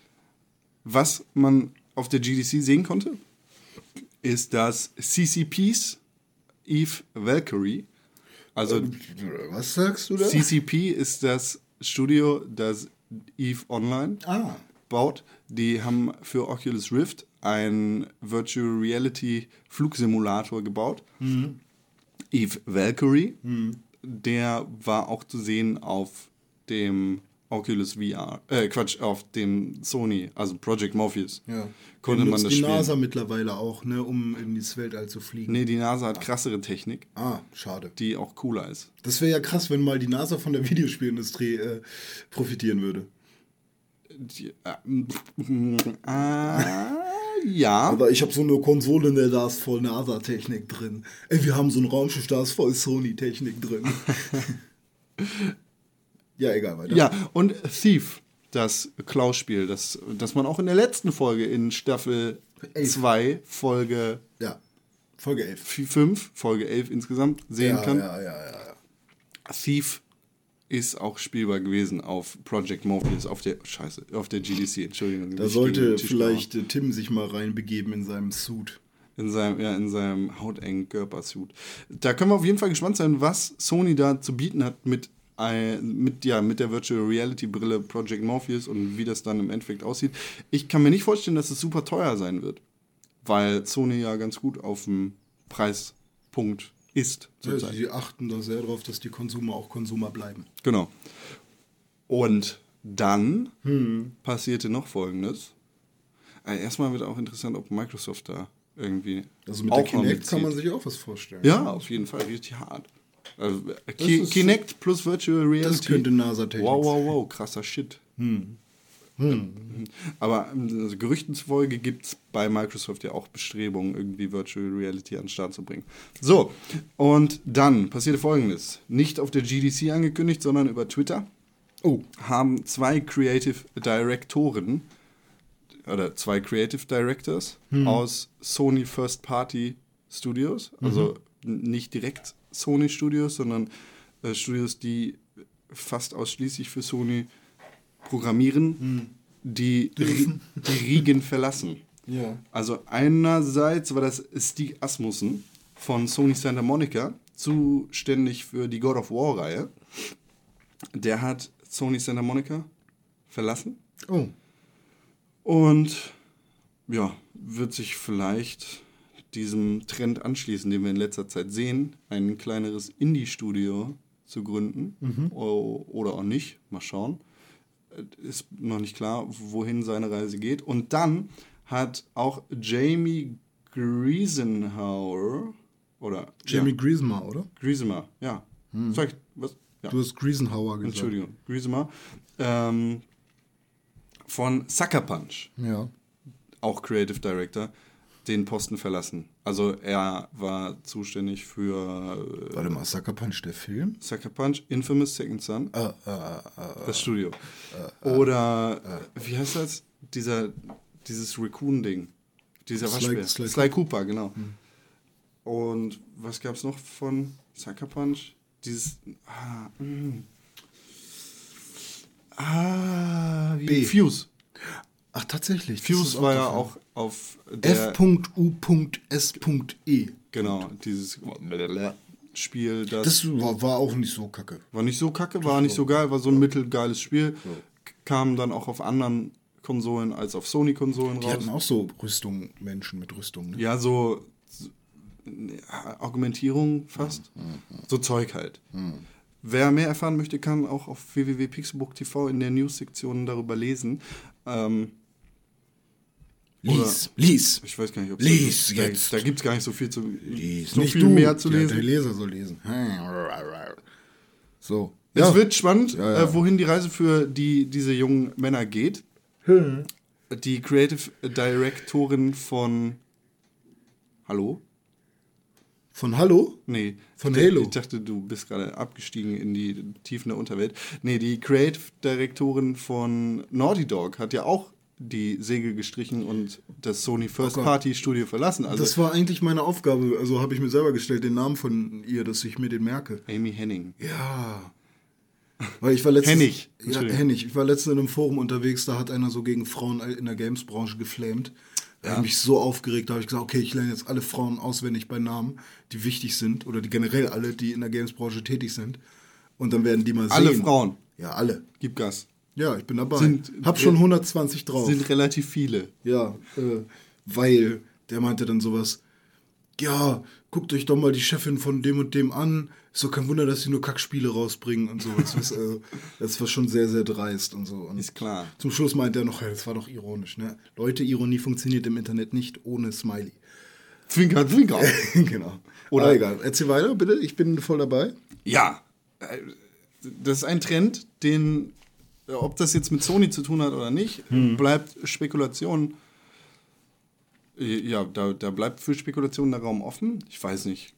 was man auf der GDC sehen konnte, ist, dass CCPs Eve Valkyrie, also Was sagst du da? CCP ist das Studio, das Eve Online ah, baut. Die haben für Oculus Rift einen Virtual Reality Flugsimulator gebaut. Eve Valkyrie, der war auch zu sehen auf dem Oculus VR, äh, Quatsch, auf dem Sony, also Project Morpheus. ja. Konnte man das die spielen. NASA mittlerweile auch, ne, um in das Weltall zu fliegen. Nee, die NASA hat krassere Technik, Ah, schade. die auch cooler ist. Das wäre ja krass, wenn mal die NASA von der Videospielindustrie äh, profitieren würde. Die, äh, äh, ja. Aber ich habe so eine Konsole, ne, da ist voll NASA-Technik drin. Ey, wir haben so ein Raumschiff, da ist voll Sony-Technik drin. ja, egal, weiter. Ja, und Thief, das Klaus-Spiel, das, das man auch in der letzten Folge in Staffel Elf. 2, Folge Ja. Folge 11. 5, Folge 11 insgesamt sehen Ja, kann. ja, ja, ja, ja. Thief ist auch spielbar gewesen auf Project Morpheus, auf der, scheiße, auf der GDC, Entschuldigung. Da sollte vielleicht äh, Tim sich mal reinbegeben in seinem Suit. In seinem, ja, in seinem hautengen Körpersuit. Da können wir auf jeden Fall gespannt sein, was Sony da zu bieten hat mit, ein, mit, ja, mit der Virtual Reality Brille Project Morpheus und wie das dann im Endeffekt aussieht. Ich kann mir nicht vorstellen, dass es super teuer sein wird, weil Sony ja ganz gut auf dem Preispunkt ist Ja, sie achten da sehr drauf, dass die Konsumer auch Konsumer bleiben. Genau. Und dann Hm. passierte noch Folgendes. Äh, erstmal wird auch interessant, ob Microsoft da irgendwie. Also mit der auch noch Kinect kann man sich auch was vorstellen. Ja, auf jeden Fall richtig hart. Also, äh, Ki Kinect plus Virtual Reality. Das könnte NASA-Technik Wow, wow, wow, krasser Shit. Aber ähm, also Gerüchten zufolge gibt es bei Microsoft ja auch Bestrebungen, irgendwie Virtual Reality an den Start zu bringen. So, und dann passierte folgendes. Nicht auf der GDC angekündigt, sondern über Twitter. Oh, haben zwei Creative Directoren oder zwei Creative Directors aus Sony First Party Studios, also n- nicht direkt Sony Studios, sondern äh, Studios, die fast ausschließlich für Sony programmieren, die, Ri- die Riegen verlassen. Ja. Also einerseits war das Steve Asmussen von Sony Santa Monica, zuständig für die God of War-Reihe. Der hat Sony Santa Monica verlassen Oh. und ja, wird sich vielleicht diesem Trend anschließen, den wir in letzter Zeit sehen, ein kleineres Indie-Studio zu gründen o- oder auch nicht. Mal schauen. Ist noch nicht klar, wohin seine Reise geht. Und dann hat auch Jamie Griesenhauer oder Jamie ja, Griesenmar, oder? Griesemer, ja. Sag ich, was? Ja. Du hast Griesenhauer gesagt. Entschuldigung, Griesemer. Ähm, von Sucker Punch Ja. auch Creative Director, den Posten verlassen. Also er war zuständig für äh, Warte mal, Sucker Punch, der Film? Sucker Punch, Infamous Second Son, Äh, äh, äh, das Studio. Oder wie heißt das? Dieser, dieses Raccoon-Ding. Dieser Sly- Waschbär. Sly Sly, Cooper, genau. Und was gab es noch von Sucker Punch? Dieses. Ah, mm. ah wie B. Fuse. Ach, tatsächlich. Fuse war ja auch auf der. F.U.S.E. Genau, dieses Spiel, das, Das war, war auch nicht so kacke. war nicht so kacke, war nicht so geil, war so ein mittelgeiles Spiel. K- Kam dann auch auf anderen Konsolen als auf Sony-Konsolen Die raus. hatten auch so Rüstung, Menschen mit Rüstung. Ne? Ja, so, so ja, Augmentierung fast. So Zeug halt. Wer mehr erfahren möchte, kann auch auf www.pixelbook.tv in der News-Sektion darüber lesen. Ähm, Lies, lies. ich weiß gar nicht, ob Lies da, jetzt. Da gibt es gar nicht so viel zu Lies. so nicht viel du. mehr zu Ja, lesen. der Leser soll lesen. So. Es wird spannend, Ja, ja. Äh, wohin die Reise für die, diese jungen Männer geht. Die Creative Directorin von. Hallo? Von Hallo? Nee. Von ich, Halo. Ich dachte, du bist gerade abgestiegen in die Tiefen der Unterwelt. Nee, die Creative Directorin von Naughty Dog hat ja auch die Segel gestrichen und das Sony First Oh. Party Studio verlassen. Also Das war eigentlich meine Aufgabe. Also habe ich mir selber gestellt, den Namen von ihr, dass ich mir den merke. Amy Henning. Ja. Weil ich war letztens, Hennig. Ja. Hennig. Ich war letztens in einem Forum unterwegs, da hat einer so gegen Frauen in der Games-Branche geflamed. Da habe ich mich so aufgeregt, da habe ich gesagt, okay, ich lerne jetzt alle Frauen auswendig bei Namen, die wichtig sind, oder die generell alle, die in der Games-Branche tätig sind. Und dann werden die mal Alle sehen. Frauen. Ja, alle. Gib Gas. Ja, ich bin dabei. Sind- hab schon 120 drauf. Sind relativ viele. Ja, äh, weil der meinte dann sowas, ja, guckt euch doch mal die Chefin von dem und dem an. Ist doch kein Wunder, dass sie nur Kackspiele rausbringen und sowas. das, äh, das war schon sehr, sehr dreist und so. Und Ist klar. Zum Schluss meinte er noch, hey, das war doch ironisch, ne? Leute, Ironie funktioniert im Internet nicht ohne Smiley. Zwinker, zwinker. genau. Oder- Aber egal. Erzähl weiter, bitte. Ich bin voll dabei. Ja, äh, das ist ein Trend, den, ob das jetzt mit Sony zu tun hat oder nicht, bleibt Spekulation. Äh, Ja, da, da bleibt für Spekulation der Raum offen. Ich weiß nicht.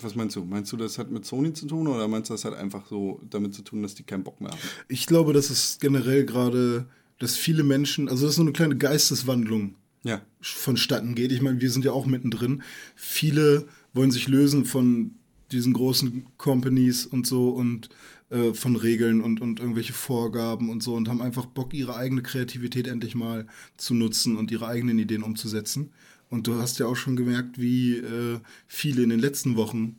Was meinst du? Meinst du, das hat mit Sony zu tun oder meinst du, das hat einfach so damit zu tun, dass die keinen Bock mehr haben? Ich glaube, das ist generell gerade, dass viele Menschen, also das ist so eine kleine Geisteswandlung Ja. vonstatten geht. Ich meine, wir sind ja auch mittendrin. Viele wollen sich lösen von diesen großen Companies und so und äh, von Regeln und, und irgendwelche Vorgaben und so und haben einfach Bock, ihre eigene Kreativität endlich mal zu nutzen und ihre eigenen Ideen umzusetzen. Und du hast ja auch schon gemerkt, wie äh, viele in den letzten Wochen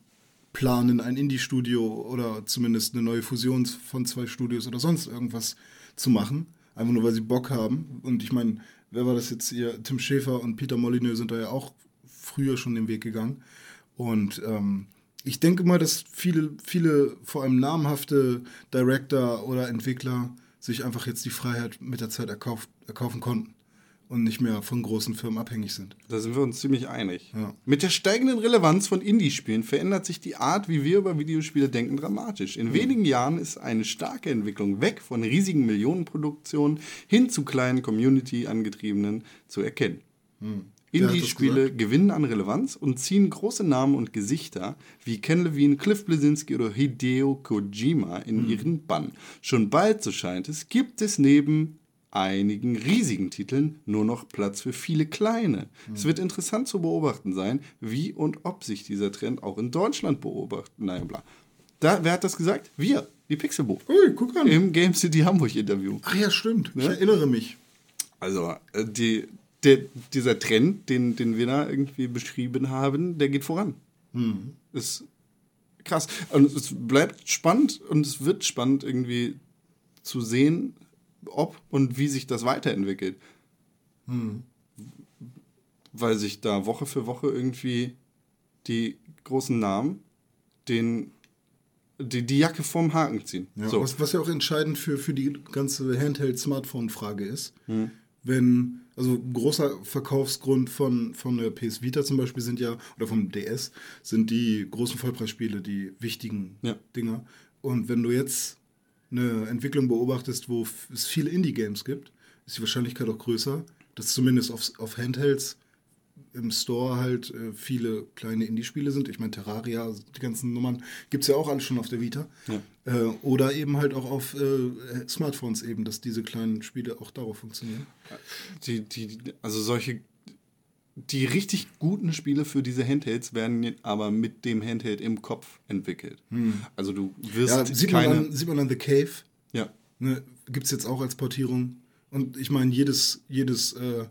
planen, ein Indie-Studio oder zumindest eine neue Fusion von zwei Studios oder sonst irgendwas zu machen. Einfach nur, weil sie Bock haben. Und ich meine, wer war das jetzt hier? Tim Schäfer und Peter Molyneux sind da ja auch früher schon den Weg gegangen. Und ähm, ich denke mal, dass viele, viele, vor allem namhafte Director oder Entwickler sich einfach jetzt die Freiheit mit der Zeit erkauft, erkaufen konnten und nicht mehr von großen Firmen abhängig sind. Da sind wir uns ziemlich einig. Ja. Mit der steigenden Relevanz von Indie-Spielen verändert sich die Art, wie wir über Videospiele denken, dramatisch. In wenigen Jahren ist eine starke Entwicklung weg von riesigen Millionenproduktionen hin zu kleinen Community-angetriebenen zu erkennen. Das Indie-Spiele gewinnen an Relevanz und ziehen große Namen und Gesichter wie Ken Levine, Cliff Bleszinski oder Hideo Kojima in ihren Bann. Schon bald, so scheint es, gibt es neben einigen riesigen Titeln nur noch Platz für viele kleine. Es wird interessant zu beobachten sein, wie und ob sich dieser Trend auch in Deutschland beobachtet. Naja, bla. Da, wer hat das gesagt? Wir, die Pixelbook. Ui, guck an. Im Game City Hamburg Interview. Ach ja, stimmt. Ich Ne? erinnere mich. Also, äh, die, der, dieser Trend, den, den wir da irgendwie beschrieben haben, der geht voran. Ist krass. Und es bleibt spannend und es wird spannend irgendwie zu sehen, ob und wie sich das weiterentwickelt. Weil sich da Woche für Woche irgendwie die großen Namen den, die, die Jacke vom Haken ziehen. Ja, so. was, was ja auch entscheidend für, für die ganze Handheld-Smartphone-Frage ist. Wenn, also ein großer Verkaufsgrund von, von der PS Vita zum Beispiel sind ja, oder vom DS, sind die großen Vollpreisspiele, die wichtigen Ja. Dinger. Und wenn du jetzt eine Entwicklung beobachtest, wo es viele Indie-Games gibt, ist die Wahrscheinlichkeit auch größer, dass zumindest auf, auf Handhelds im Store halt äh, viele kleine Indie-Spiele sind. Ich meine, Terraria, die ganzen Nummern gibt es ja auch alle schon auf der Vita. Ja. Äh, oder eben halt auch auf äh, Smartphones eben, dass diese kleinen Spiele auch darauf funktionieren. die, die, also solche, die richtig guten Spiele für diese Handhelds werden aber mit dem Handheld im Kopf entwickelt. Also du wirst Ja, sieht man, keine. an, sieht man an The Cave. ja, Ne, Gibt es jetzt auch als Portierung. Und ich meine, jedes, jedes äh,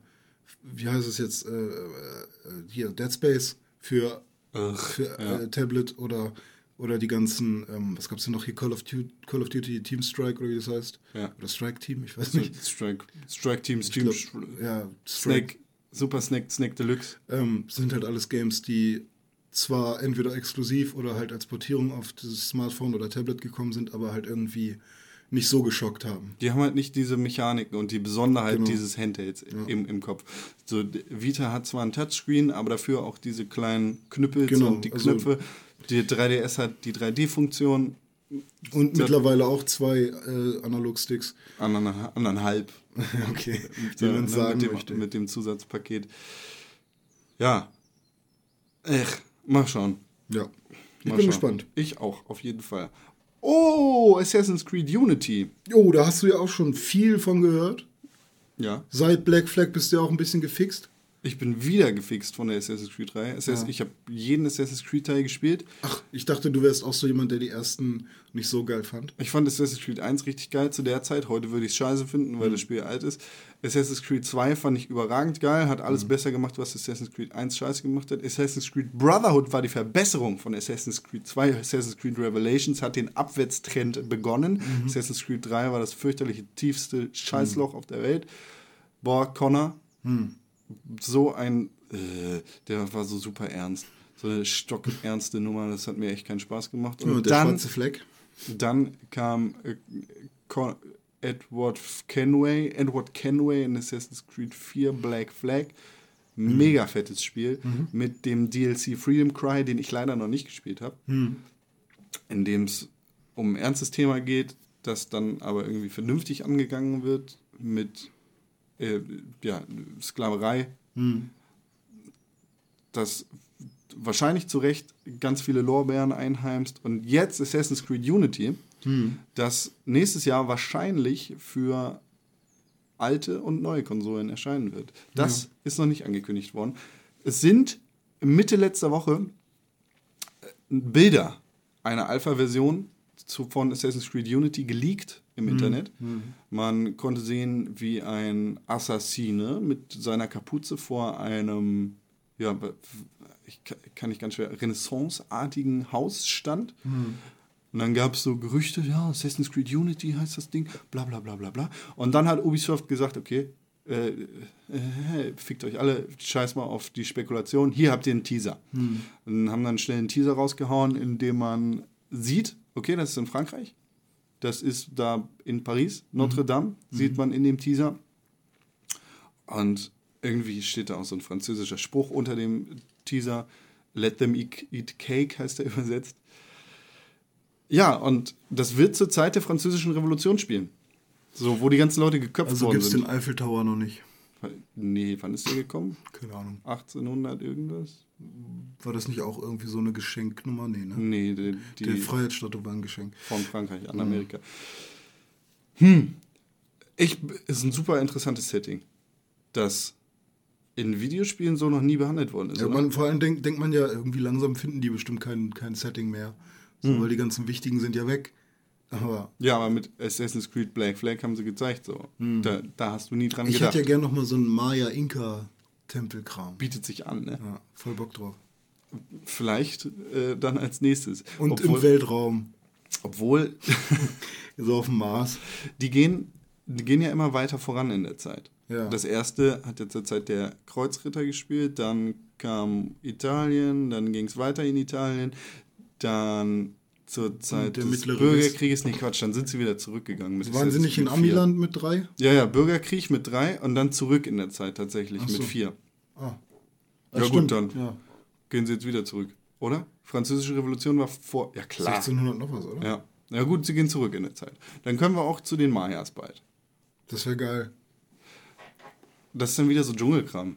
wie heißt es jetzt, äh, äh, hier, Dead Space für, Ugh, für ja. äh, Tablet oder, oder die ganzen, ähm, was gab es denn noch hier, Call of, Duty, Call of Duty Team Strike oder wie das heißt? Ja. Oder Strike Team, ich weiß nicht. Strike, Strike Team, Ich Stream, glaub, ja, Strike. Snake, Super Snake, Snake Deluxe. ähm, sind halt alles Games, die zwar entweder exklusiv oder halt als Portierung auf das Smartphone oder Tablet gekommen sind, aber halt irgendwie nicht so geschockt haben. Die haben halt nicht diese Mechaniken und die Besonderheit Genau. dieses Handhelds im, im Kopf. So, Vita hat zwar ein Touchscreen, aber dafür auch diese kleinen Knüppels Genau, und die also- Knöpfe. Die 3DS hat die 3D-Funktion, Und Ja. mittlerweile auch zwei äh, Analog-Sticks. anderthalb. okay, wie Ja, man ne, sagen mit, dem, möchte. mit dem Zusatzpaket. Ja. Ech, mal schauen. ja, ich Mal bin schauen. gespannt. Ich auch, auf jeden Fall. Oh, Assassin's Creed Unity. Oh, da hast du ja auch schon viel von gehört. Ja. Seit Black Flag bist du ja auch ein bisschen gefixt. Ich bin wieder gefixt von der Assassin's Creed 3. Assassin, Ja. Ich habe jeden Assassin's Creed Teil gespielt. Ach, ich dachte, du wärst auch so jemand, der die ersten nicht so geil fand. Ich fand Assassin's Creed 1 richtig geil zu der Zeit. Heute würde ich es scheiße finden, weil das Spiel alt ist. Assassin's Creed 2 fand ich überragend geil, hat alles besser gemacht, was Assassin's Creed 1 scheiße gemacht hat. Assassin's Creed Brotherhood war die Verbesserung von Assassin's Creed 2. Assassin's Creed Revelations hat den Abwärtstrend begonnen. Assassin's Creed 3 war das fürchterliche, tiefste Scheißloch auf der Welt. Boah, Connor, so ein, äh, der war so super ernst. So eine stockernste Nummer, das hat mir echt keinen Spaß gemacht. Und Ja, der dann, schwarze Fleck. dann kam äh, Con Edward Kenway, Edward Kenway in Assassin's Creed 4 Black Flag. Mega fettes Spiel mit dem DLC Freedom Cry, den ich leider noch nicht gespielt habe. In dem es um ein ernstes Thema geht, das dann aber irgendwie vernünftig angegangen wird mit äh, ja, Sklaverei. Das wahrscheinlich zu Recht ganz viele Lorbeeren einheimst. Und jetzt Assassin's Creed Unity, das nächstes Jahr wahrscheinlich für alte und neue Konsolen erscheinen wird. Das ist noch nicht angekündigt worden. Es sind Mitte letzter Woche äh, Bilder einer Alpha-Version von Assassin's Creed Unity geleakt im Internet. Man konnte sehen, wie ein Assassine mit seiner Kapuze vor einem, ja, ich kann- nicht ganz schwer, Renaissance-artigen Haus stand. Und dann gab es so Gerüchte, ja, Assassin's Creed Unity heißt das Ding, bla bla bla bla bla. Und dann hat Ubisoft gesagt, okay, äh, äh, fickt euch alle, scheiß mal auf die Spekulation, hier habt ihr einen Teaser. Und haben dann schnell einen Teaser rausgehauen, in dem man sieht, okay, das ist in Frankreich, das ist da in Paris, Notre Dame, sieht man in dem Teaser. Und irgendwie steht da auch so ein französischer Spruch unter dem Teaser, Let them eat, eat cake, heißt er übersetzt. Ja, und das wird zur Zeit der französischen Revolution spielen. So, wo die ganzen Leute geköpft Also worden gibt es den sind. Eiffel Tower noch nicht. Nee, wann ist der gekommen? Keine Ahnung. 1800 irgendwas? War das nicht auch irgendwie so eine Geschenknummer? Nee, ne? Nee, die, die Die Freiheitsstatue war ein Geschenk. von Frankreich an Amerika. Hm. Ich, ist ein super interessantes Setting, das in Videospielen so noch nie behandelt worden ist. Ja, man, vor allem denkt, denkt man ja, irgendwie langsam finden die bestimmt kein, kein Setting mehr. So, Hm. Weil die ganzen wichtigen sind ja weg. Aber Ja, aber mit Assassin's Creed Black Flag haben sie gezeigt, so. Da, da hast du nie dran ich gedacht. hätte ja gern noch mal so einen Maya-Inka-Tempelkram. Bietet sich an, ne? Ja, voll Bock drauf. Vielleicht äh, dann als nächstes. Und obwohl, im Weltraum. obwohl So auf dem Mars. die gehen, die gehen ja immer weiter voran in der Zeit. Ja. Das erste hat ja zur Zeit der Kreuzritter gespielt, dann kam Italien, dann ging es weiter in Italien, dann zur Zeit der des Bürgerkrieges, nicht Quatsch, dann sind sie wieder zurückgegangen. Mit Waren sie nicht in Creed 4. Amiland mit drei? Ja, ja, Bürgerkrieg mit drei und dann zurück in der Zeit tatsächlich so. mit vier. Ah. Ja, gut, stimmt. dann. Ja. Gehen sie jetzt wieder zurück, oder? Französische Revolution war vor. Ja, klar. 1600 noch was, oder? Ja. Ja, gut, sie gehen zurück in der Zeit. Dann können wir auch zu den Mayas bald. Das wäre geil. Das ist dann wieder so Dschungelkram.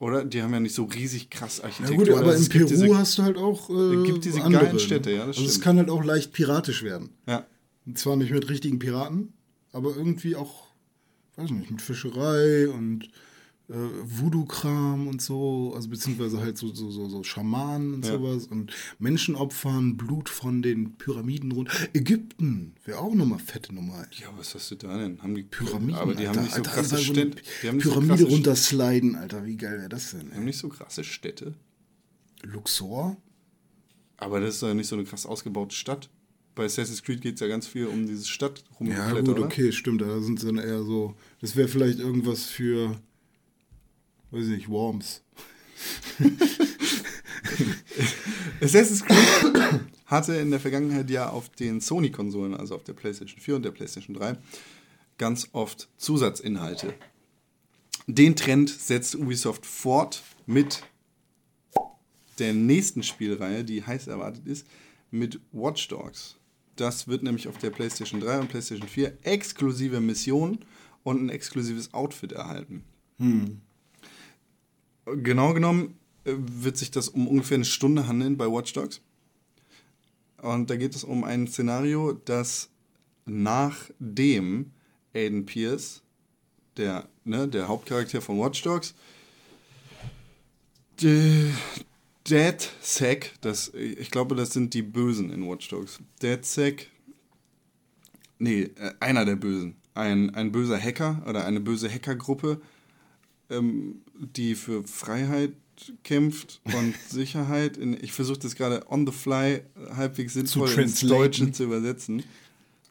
Oder? Die haben ja nicht so riesig krass Ja Architektur. gut, aber Es in Peru diese- hast du halt auch äh, Es gibt diese andere, geilen Städte, ja, das Also es kann halt auch leicht piratisch werden. Ja. Und zwar nicht mit richtigen Piraten, aber irgendwie auch, weiß nicht, mit Fischerei und äh, Voodoo-Kram und so, also beziehungsweise halt so, so, so, so Schamanen und Ja. sowas und Menschenopfern, Blut von den Pyramiden runter. Ägypten wäre auch nochmal fette Nummer. Ja, was hast du da denn? Haben die Pyramiden, Aber die haben Alter, nicht so Alter, krasse so Städte. Haben so Pyramide krasse, runtersliden, Alter, wie geil wäre das denn? Die haben nicht so krasse Städte. Luxor? Aber das ist ja nicht so eine krass ausgebaute Stadt. Bei Assassin's Creed geht es ja ganz viel um diese Stadt Ja, rumgeklettert, gut, okay, stimmt. Da sind sie dann eher so. Das wäre vielleicht irgendwas für, weiß ich nicht, Worms. Assassin's Creed hatte in der Vergangenheit ja auf den Sony-Konsolen, also auf der PlayStation 4 und der PlayStation 3, ganz oft Zusatzinhalte. Den Trend setzt Ubisoft fort mit der nächsten Spielreihe, die heiß erwartet ist, mit Watch Dogs. Das wird nämlich auf der PlayStation 3 und PlayStation 4 exklusive Missionen und ein exklusives Outfit erhalten. Genau genommen äh, wird sich das um ungefähr eine Stunde handeln bei Watch Dogs. Und da geht es um ein Szenario, das nachdem Aiden Pierce, der, ne, der Hauptcharakter von Watch Dogs, Dead Sack, das, ich glaube, das sind die Bösen in Watch Dogs. Dead Sack, nee, äh, einer der Bösen. Ein, ein böser Hacker oder eine böse Hackergruppe, ähm, die für Freiheit kämpft und Sicherheit. In, ich versuche das gerade on the fly halbwegs sinnvoll ins. Deutsche zu übersetzen.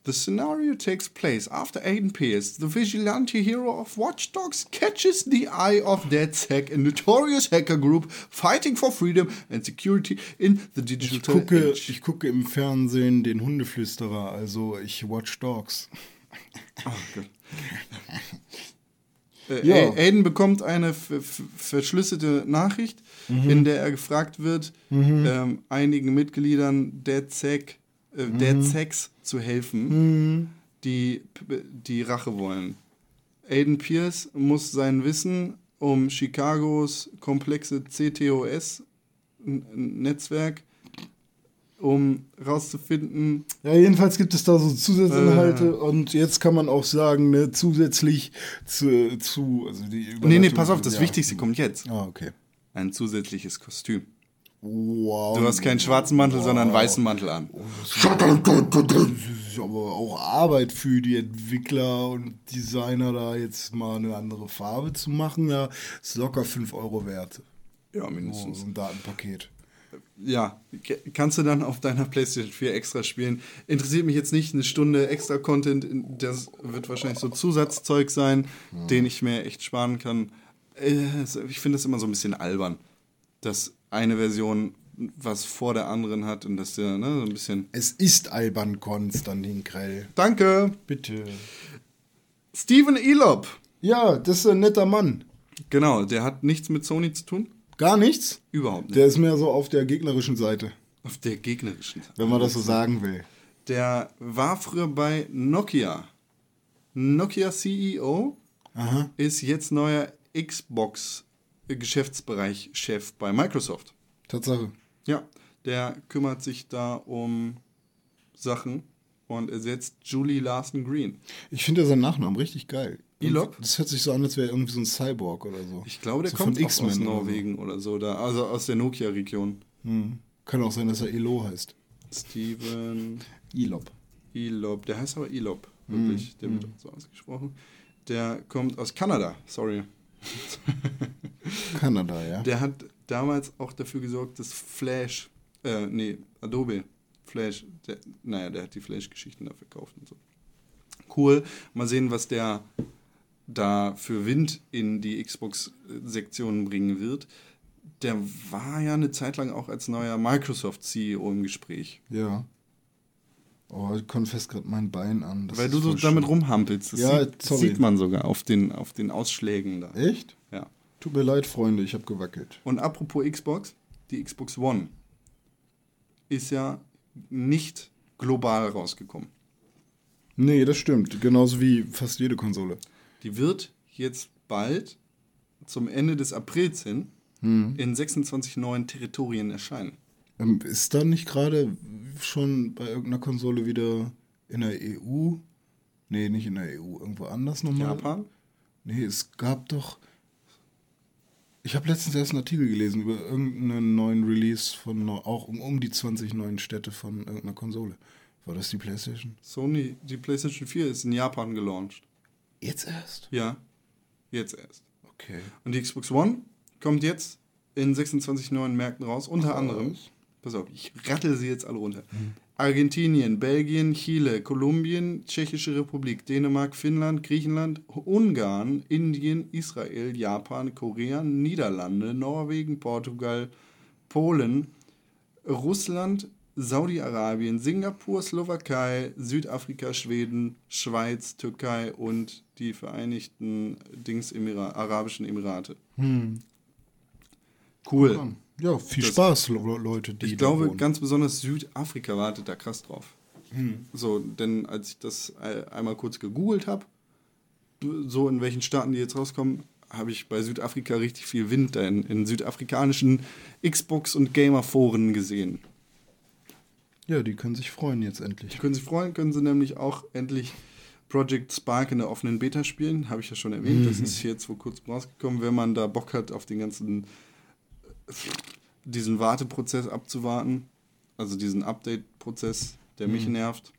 The scenario takes place after Aiden Pierce, the vigilante hero of Watch Dogs, catches the eye of Dead Sack, a notorious hacker group fighting for freedom and security in the digital Ich gucke, age. ich gucke im Fernsehen den Hundeflüsterer, also ich watch Dogs. Oh Gott. Äh, Ja. Aiden bekommt eine verschlüsselte Nachricht, in der er gefragt wird, ähm, einigen Mitgliedern der ZEC, äh, der ZECs zu helfen, die p- die Rache wollen. Aiden Pierce muss sein Wissen um Chicagos komplexe CTOS-Netzwerk, um rauszufinden, Ja, jedenfalls gibt es da so Zusatzinhalte und jetzt kann man auch sagen, ne, zusätzlich zu, zu also die Nee, nee, pass auf, das ja. Wichtigste kommt jetzt. Ah, okay. Ein zusätzliches Kostüm. Wow. Du hast keinen schwarzen Mantel, sondern einen weißen Mantel an. Das ist aber auch Arbeit für die Entwickler und Designer, da jetzt mal eine andere Farbe zu machen. Ja, ist locker 5 Euro wert. Ja, mindestens. so ein Datenpaket. Ja, kannst du dann auf deiner PlayStation 4 extra spielen. Interessiert mich jetzt nicht, eine Stunde extra Content, das wird wahrscheinlich so Zusatzzeug sein, den ich mir echt sparen kann. Äh, Ich finde das immer so ein bisschen albern, dass eine Version was vor der anderen hat und dass der, ne, so ein bisschen. Es ist albern, Konstantin Krell. Danke! Bitte. Steven Elop! Ja, das ist ein netter Mann. Genau, der hat nichts mit Sony zu tun. Gar nichts? Überhaupt nicht. Der ist mehr so auf der gegnerischen Seite, auf der gegnerischen Seite. wenn man das so sagen will. Der war früher bei Nokia. Nokia CEO Aha. ist jetzt neuer Xbox-Geschäftsbereich-Chef bei Microsoft. Tatsache. Ja, der kümmert sich da um Sachen und ersetzt Julie Larson Green. Ich finde seinen Nachnamen richtig geil. Elop? Das hört sich so an, als wäre er irgendwie so ein Cyborg oder so. Ich glaube, der so kommt auch aus X-Men oder so. Norwegen oder so, da, also aus der Nokia-Region. Hm. Kann auch sein, dass er Elo heißt. Steven Elop. Elob, der heißt aber Elob, wirklich, der wird so ausgesprochen. Der kommt aus Kanada, sorry. Kanada, ja. Der hat damals auch dafür gesorgt, dass Flash, äh, nee, Adobe, Flash, der, naja, der hat die Flash-Geschichten da verkauft und so. Cool. Mal sehen, was der da für Wind in die Xbox-Sektion bringen wird. Der war ja eine Zeit lang auch als neuer Microsoft-CEO im Gespräch. ja. Oh, ich konnte fest gerade mein Bein an. Das Weil du so damit rumhampelst. Das Ja, sieht, sorry. sieht man sogar auf den, auf den Ausschlägen da. Echt? Ja. Tut mir leid, Freunde, ich habe gewackelt. Und apropos Xbox, die Xbox One ist ja nicht global rausgekommen. Nee, das stimmt. Genauso wie fast jede Konsole. Die wird jetzt bald zum Ende des Aprils hin Hm. in 26 neuen Territorien erscheinen. Ähm, ist da nicht gerade schon bei irgendeiner Konsole wieder in der EU? Nee, nicht in der EU, irgendwo anders nochmal? Japan? Nee, es gab doch. Ich habe letztens erst einen Artikel gelesen über irgendeinen neuen Release von auch um, um die 20 neuen Städte von irgendeiner Konsole. War das die PlayStation? Sony, die PlayStation 4 ist in Japan gelauncht. Jetzt erst? Ja, jetzt erst. Okay. Und die Xbox One kommt jetzt in 26 neuen Märkten raus, unter anderem, pass auf, ich rattel sie jetzt alle runter. Argentinien, Belgien, Chile, Kolumbien, Tschechische Republik, Dänemark, Finnland, Griechenland, Ungarn, Indien, Israel, Japan, Korea, Niederlande, Norwegen, Portugal, Polen, Russland, Saudi-Arabien, Singapur, Slowakei, Südafrika, Schweden, Schweiz, Türkei und die Vereinigten Dings Emira Arabischen Emirate. Cool. Ja, viel Das- Spaß, Leute, Ich glaube, wohnen. ganz besonders Südafrika wartet da krass drauf. So, denn als ich das einmal kurz gegoogelt habe, so in welchen Staaten die jetzt rauskommen, habe ich bei Südafrika richtig viel Wind in, in südafrikanischen Xbox- und Gamer-Foren gesehen. Ja, die können sich freuen jetzt endlich. Können Sie freuen, können Sie nämlich auch endlich Project Spark in der offenen Beta spielen. Habe ich ja schon erwähnt. Das ist jetzt vor kurzem rausgekommen. Wenn man da Bock hat, auf den ganzen diesen Warteprozess abzuwarten, also diesen Update-Prozess, der mich nervt,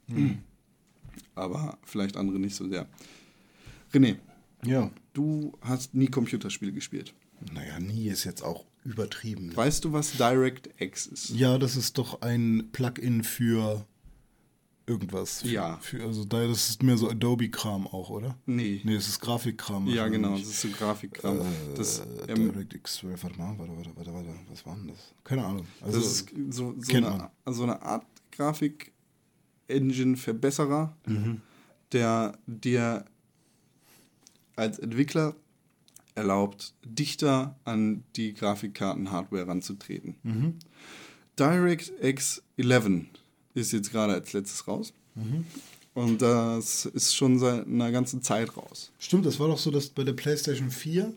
aber vielleicht andere nicht so sehr. René, Ja. du hast nie Computerspiele gespielt. Naja, nie ist jetzt auch übertrieben. Weißt du, was DirectX ist? Ja, das ist doch ein Plugin für irgendwas. Ja. Für, also da, das ist mehr so Adobe-Kram auch, oder? Nee. Nee, es ist Grafikkram. Ja, genau, das ist so Grafikkram. Das, Äh, ähm, DirectX 12, warte mal, warte, warte, warte, warte, was war denn das? Keine Ahnung. Also, Das ist so, so, eine, so eine Art Grafik-Engine-Verbesserer, der dir als Entwickler erlaubt, dichter an die Grafikkarten-Hardware ranzutreten. DirectX 11 ist jetzt gerade als letztes raus. Und das ist schon seit einer ganzen Zeit raus. Stimmt, das war doch so, dass bei der PlayStation 4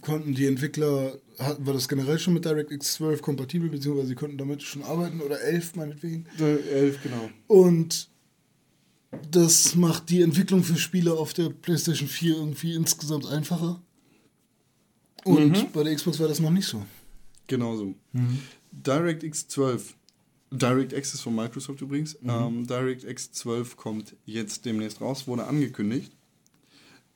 konnten die Entwickler, war das generell schon mit DirectX 12 kompatibel, beziehungsweise sie konnten damit schon arbeiten oder 11 meinetwegen. 11, genau. Und das macht die Entwicklung für Spiele auf der PlayStation 4 irgendwie insgesamt einfacher. Und bei der Xbox war das noch nicht so. Genau so. DirectX 12. DirectX ist von Microsoft übrigens. Ähm, DirectX 12 kommt jetzt demnächst raus, wurde angekündigt.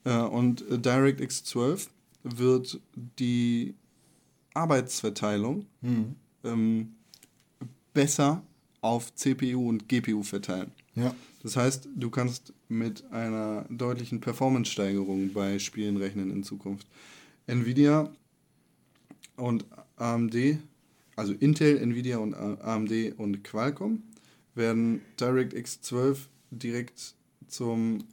Äh, und äh, DirectX 12 wird die Arbeitsverteilung ähm, besser auf CPU und GPU verteilen. Ja. Das heißt, du kannst mit einer deutlichen Performance-Steigerung bei Spielen rechnen in Zukunft. Nvidia und AMD, also Intel, Nvidia und AMD und Qualcomm, werden DirectX 12 direkt zum,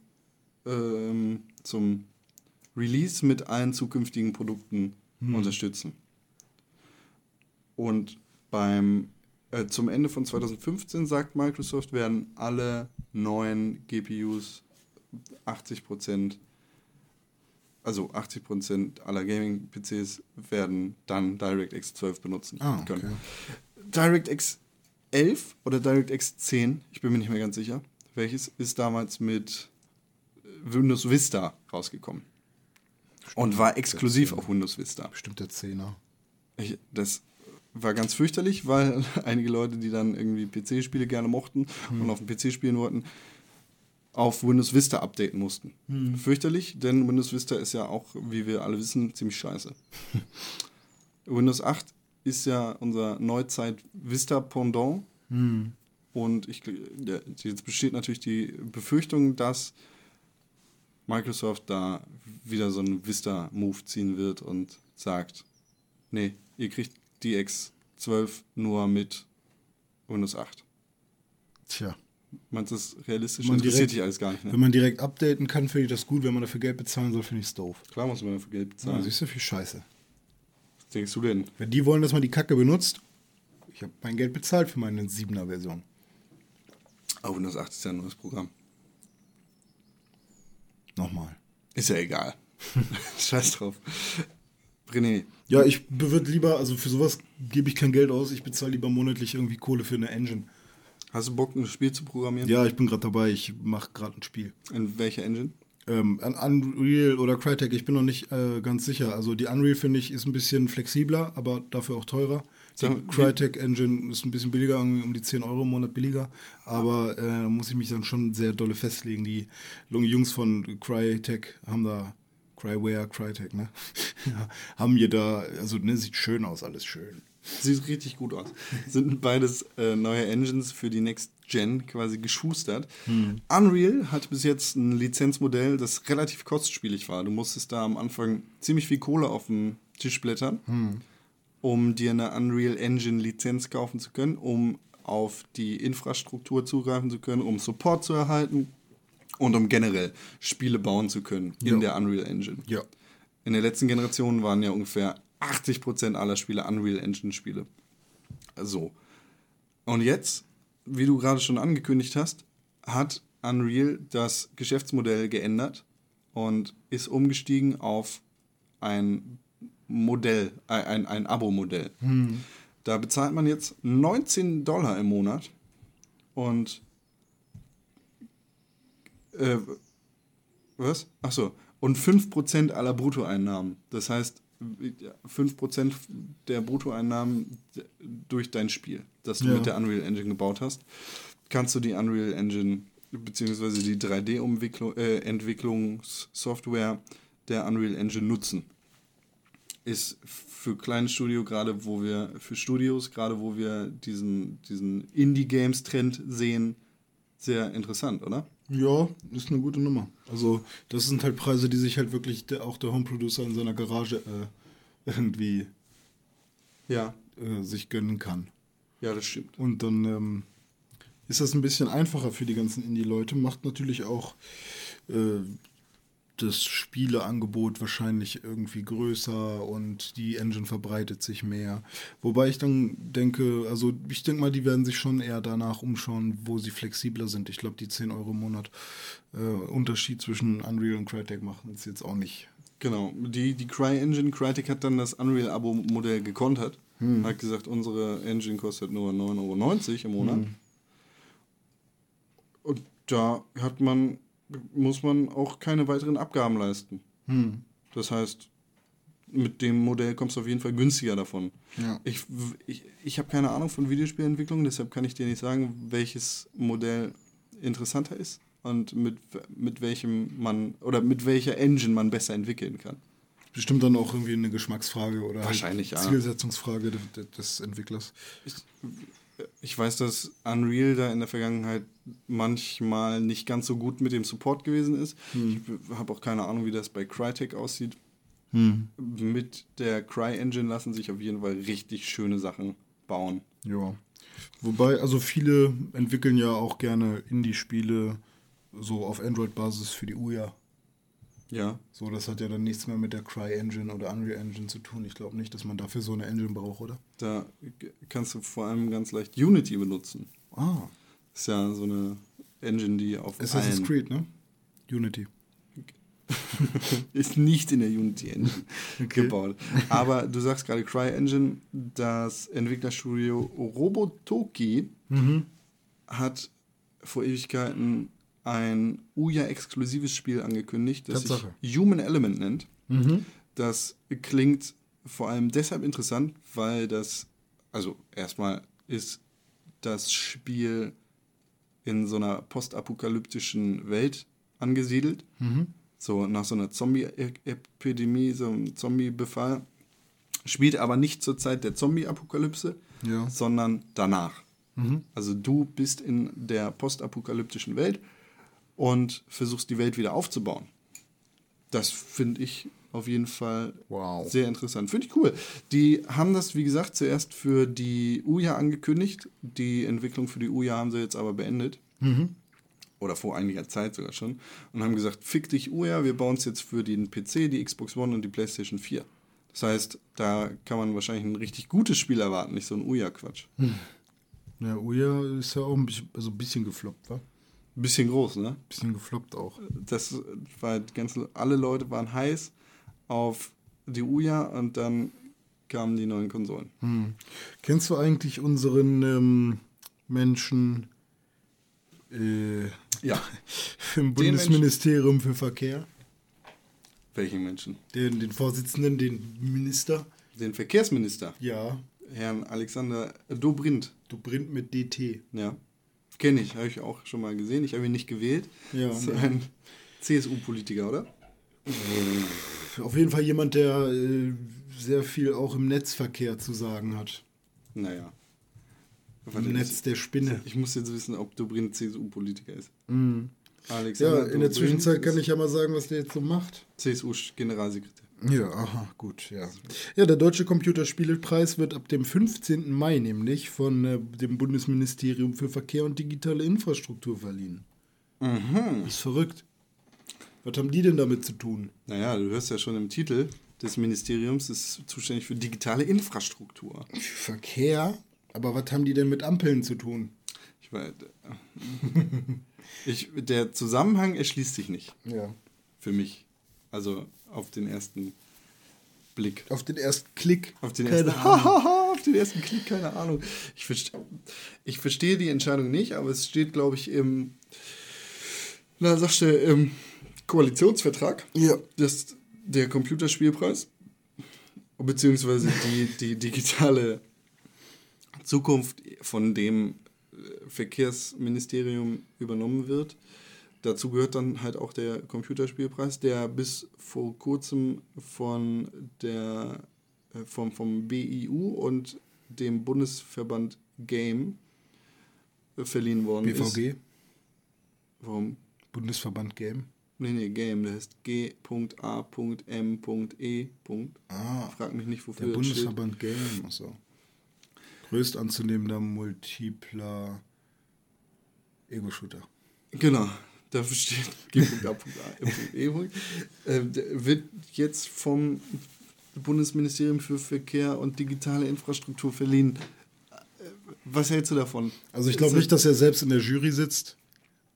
ähm, zum Release mit allen zukünftigen Produkten unterstützen. Und beim äh, zum Ende von 2015, sagt Microsoft, werden alle neuen GPUs 80%, also 80% aller Gaming-PCs werden dann DirectX 12 benutzen Ah, okay. können. DirectX 11 oder DirectX 10, ich bin mir nicht mehr ganz sicher, welches ist damals mit Windows Vista rausgekommen. Und war exklusiv auf Windows Vista. Bestimmt der 10er. Ich, das war ganz fürchterlich, weil einige Leute, die dann irgendwie PC-Spiele gerne mochten und auf dem PC spielen wollten, auf Windows Vista updaten mussten. Fürchterlich, denn Windows Vista ist ja auch, wie wir alle wissen, ziemlich scheiße. Windows 8 ist ja unser Neuzeit Vista Pendant. Und ich, jetzt besteht natürlich die Befürchtung, dass Microsoft da wieder so einen Vista-Move ziehen wird und sagt, nee, ihr kriegt die X12 nur mit Windows 8. Tja. Meinst du das realistisch? Man Interessiert direkt- dich alles gar nicht, Wenn ne? man direkt updaten kann, finde ich das gut. Wenn man dafür Geld bezahlen soll, finde ich es doof. Klar muss man dafür Geld bezahlen. Ja, siehst du, viel Scheiße. Was denkst du denn? Wenn die wollen, dass man die Kacke benutzt, ich habe mein Geld bezahlt für meine 7er Version. Oh, Windows 8 ist ja ein neues Programm. Nochmal. Ist ja egal. Scheiß drauf. René, Ja, ich würde lieber, also für sowas gebe ich kein Geld aus. Ich bezahle lieber monatlich irgendwie Kohle für eine Engine. Hast du Bock, ein Spiel zu programmieren? Ja, ich bin gerade dabei. Ich mache gerade ein Spiel. In welcher Engine? Ähm, an Unreal oder Crytek, ich bin noch nicht äh, ganz sicher. Also die Unreal finde ich ist ein bisschen flexibler, aber dafür auch teurer. Die Sag Crytek Engine ist ein bisschen billiger, um die 10 Euro im Monat billiger. Aber äh, da muss ich mich dann schon sehr dolle festlegen. Die Jungs von Crytek haben da Cryware, Crytek, ne? ja, haben hier da, also ne, sieht schön aus, alles schön. Sieht richtig gut aus. Sind beides äh, neue Engines für die Next Gen quasi geschustert. Unreal hat bis jetzt ein Lizenzmodell, das relativ kostspielig war. Du musstest da am Anfang ziemlich viel Kohle auf den Tisch blättern, um dir eine Unreal Engine Lizenz kaufen zu können, um auf die Infrastruktur zugreifen zu können, um Support zu erhalten und um generell Spiele bauen zu können in Ja. der Unreal Engine. Ja. In der letzten Generation waren ja ungefähr 80% aller Spiele Unreal Engine Spiele. So. Und jetzt, wie du gerade schon angekündigt hast, hat Unreal das Geschäftsmodell geändert und ist umgestiegen auf ein Modell, äh, ein, ein Abo-Modell. Da bezahlt man jetzt 19 Dollar im Monat und äh, was? Achso. Und 5% aller Bruttoeinnahmen. Das heißt, 5% der Bruttoeinnahmen durch dein Spiel, das du Ja. mit der Unreal Engine gebaut hast, kannst du die Unreal Engine beziehungsweise die 3D-Entwicklungssoftware der Unreal Engine nutzen. Ist für kleine Studio gerade, wo wir, für Studios, gerade wo wir diesen, diesen Indie-Games-Trend sehen, sehr interessant, oder? Ja, ist eine gute Nummer. Also, das sind halt Preise, die sich halt wirklich der, auch der Home-Producer in seiner Garage äh, irgendwie Ja. äh, sich gönnen kann. Ja, das stimmt. Und dann ähm, ist das ein bisschen einfacher für die ganzen Indie-Leute. Macht natürlich auch äh, das Spieleangebot wahrscheinlich irgendwie größer und die Engine verbreitet sich mehr. Wobei ich dann denke, also ich denke mal, die werden sich schon eher danach umschauen, wo sie flexibler sind. Ich glaube, die 10 Euro im Monat äh, Unterschied zwischen Unreal und Crytek machen ist jetzt auch nicht. Genau. Die, die CryEngine, Crytek hat dann das Unreal-Abo-Modell gekontert. Hat gesagt, unsere Engine kostet nur 9,90 Euro im Monat. Und da hat man, muss man auch keine weiteren Abgaben leisten. Das heißt, mit dem Modell kommst du auf jeden Fall günstiger davon. Ja. Ich, ich, ich habe keine Ahnung von Videospielentwicklung, deshalb kann ich dir nicht sagen, welches Modell interessanter ist und mit, mit welchem man oder mit welcher Engine man besser entwickeln kann. Bestimmt dann auch irgendwie eine Geschmacksfrage oder Wahrscheinlich, halt ja. Zielsetzungsfrage des, des Entwicklers. Ich, ich weiß, dass Unreal da in der Vergangenheit manchmal nicht ganz so gut mit dem Support gewesen ist. Ich habe auch keine Ahnung, wie das bei Crytek aussieht. Mit der CryEngine lassen sich auf jeden Fall richtig schöne Sachen bauen. Ja. Wobei, also viele entwickeln ja auch gerne Indie-Spiele so auf Android-Basis für die Uja. Ja, So, das hat ja dann nichts mehr mit der CryEngine oder Unreal Engine zu tun. Ich glaube nicht, dass man dafür so eine Engine braucht, oder? da kannst du vor allem ganz leicht Unity benutzen. Ah, Ist ja so eine Engine, die auf Assassin's Creed, ne? Unity. ist nicht in der Unity Engine gebaut. Aber du sagst gerade CryEngine, das Entwicklerstudio Robotoki hat vor Ewigkeiten ein Uya-exklusives Spiel angekündigt, das Tatsache. sich Human Element nennt. Das klingt vor allem deshalb interessant, weil das also erstmal ist das Spiel in so einer postapokalyptischen Welt angesiedelt. So nach so einer Zombie-Epidemie, so einem Zombie-Befall. Spielt aber nicht zur Zeit der Zombie-Apokalypse, Ja. sondern danach. Also du bist in der postapokalyptischen Welt und versuchst die Welt wieder aufzubauen. Das finde ich auf jeden Fall Wow. sehr interessant. Finde ich cool. Die haben das, wie gesagt, zuerst für die Uja angekündigt. Die Entwicklung für die Uja haben sie jetzt aber beendet. Oder vor einiger Zeit sogar schon. Und haben gesagt, fick dich Uja, wir bauen es jetzt für den PC, die Xbox One und die PlayStation 4. Das heißt, da kann man wahrscheinlich ein richtig gutes Spiel erwarten, nicht so ein Uja-Quatsch. Ja, Uja ist ja auch ein bisschen, also ein bisschen gefloppt, wa? Bisschen groß, ne? Bisschen gefloppt auch. Das war ganz, alle Leute waren heiß auf die Uja und dann kamen die neuen Konsolen. Kennst du eigentlich unseren ähm, Menschen äh, Ja. im Bundesministerium für Verkehr? Welchen Menschen? Den, den Vorsitzenden, den Minister? Den Verkehrsminister, Ja, Herrn Alexander Dobrindt. du bringt mit DT. Ja. Kenne ich, habe ich auch schon mal gesehen. Ich habe ihn nicht gewählt. Ja. Das ist ein CSU-Politiker, oder? Auf jeden Fall jemand, der äh, sehr viel auch im Netzverkehr zu sagen hat. Naja. Im Netz der Spinne. Ich muss jetzt wissen, ob Dobrindt CSU-Politiker ist. Mhm. Alexander Ja, in der Dobrindt Zwischenzeit kann ich ja mal sagen, was der jetzt so macht. CSU-Generalsekretär. Ja, aha, gut, ja. Ja, der Deutsche Computerspielepreis wird ab dem 15. Mai nämlich von äh, dem Bundesministerium für Verkehr und digitale Infrastruktur verliehen. Mhm. Das ist verrückt. Was haben die denn damit zu tun? Naja, du hörst ja schon im Titel des Ministeriums, ist zuständig für digitale Infrastruktur. Verkehr? Aber was haben die denn mit Ampeln zu tun? Ich weiß, ich, der Zusammenhang erschließt sich nicht Ja. für mich. Also auf den ersten Blick. Auf den ersten Klick. Auf den, Keine ersten, Ahnung. auf den ersten Klick, keine Ahnung. Ich, verste, ich verstehe die Entscheidung nicht, aber es steht, glaube ich, im, na, sagst du, im Koalitionsvertrag. Ja. Das, der Computerspielpreis, beziehungsweise die, die digitale Zukunft von dem äh, Verkehrsministerium übernommen wird. Dazu gehört dann halt auch der Computerspielpreis, der bis vor kurzem von der, äh, vom, vom BIU und dem Bundesverband Game äh, verliehen worden ist. BVG, Warum? Bundesverband Game. Nee, nee, Game, der heißt G.A.M.E. Ah, Frag mich nicht, wofür der das steht. Bundesverband Game. Achso. Größt anzunehmender multipler Ego-Shooter. Genau, dafür steht G.A.M.E. Ähm, der wird jetzt vom Bundesministerium für Verkehr und digitale Infrastruktur verliehen. Äh, Was hältst du davon? Also ich glaube nicht, dass er selbst in der Jury sitzt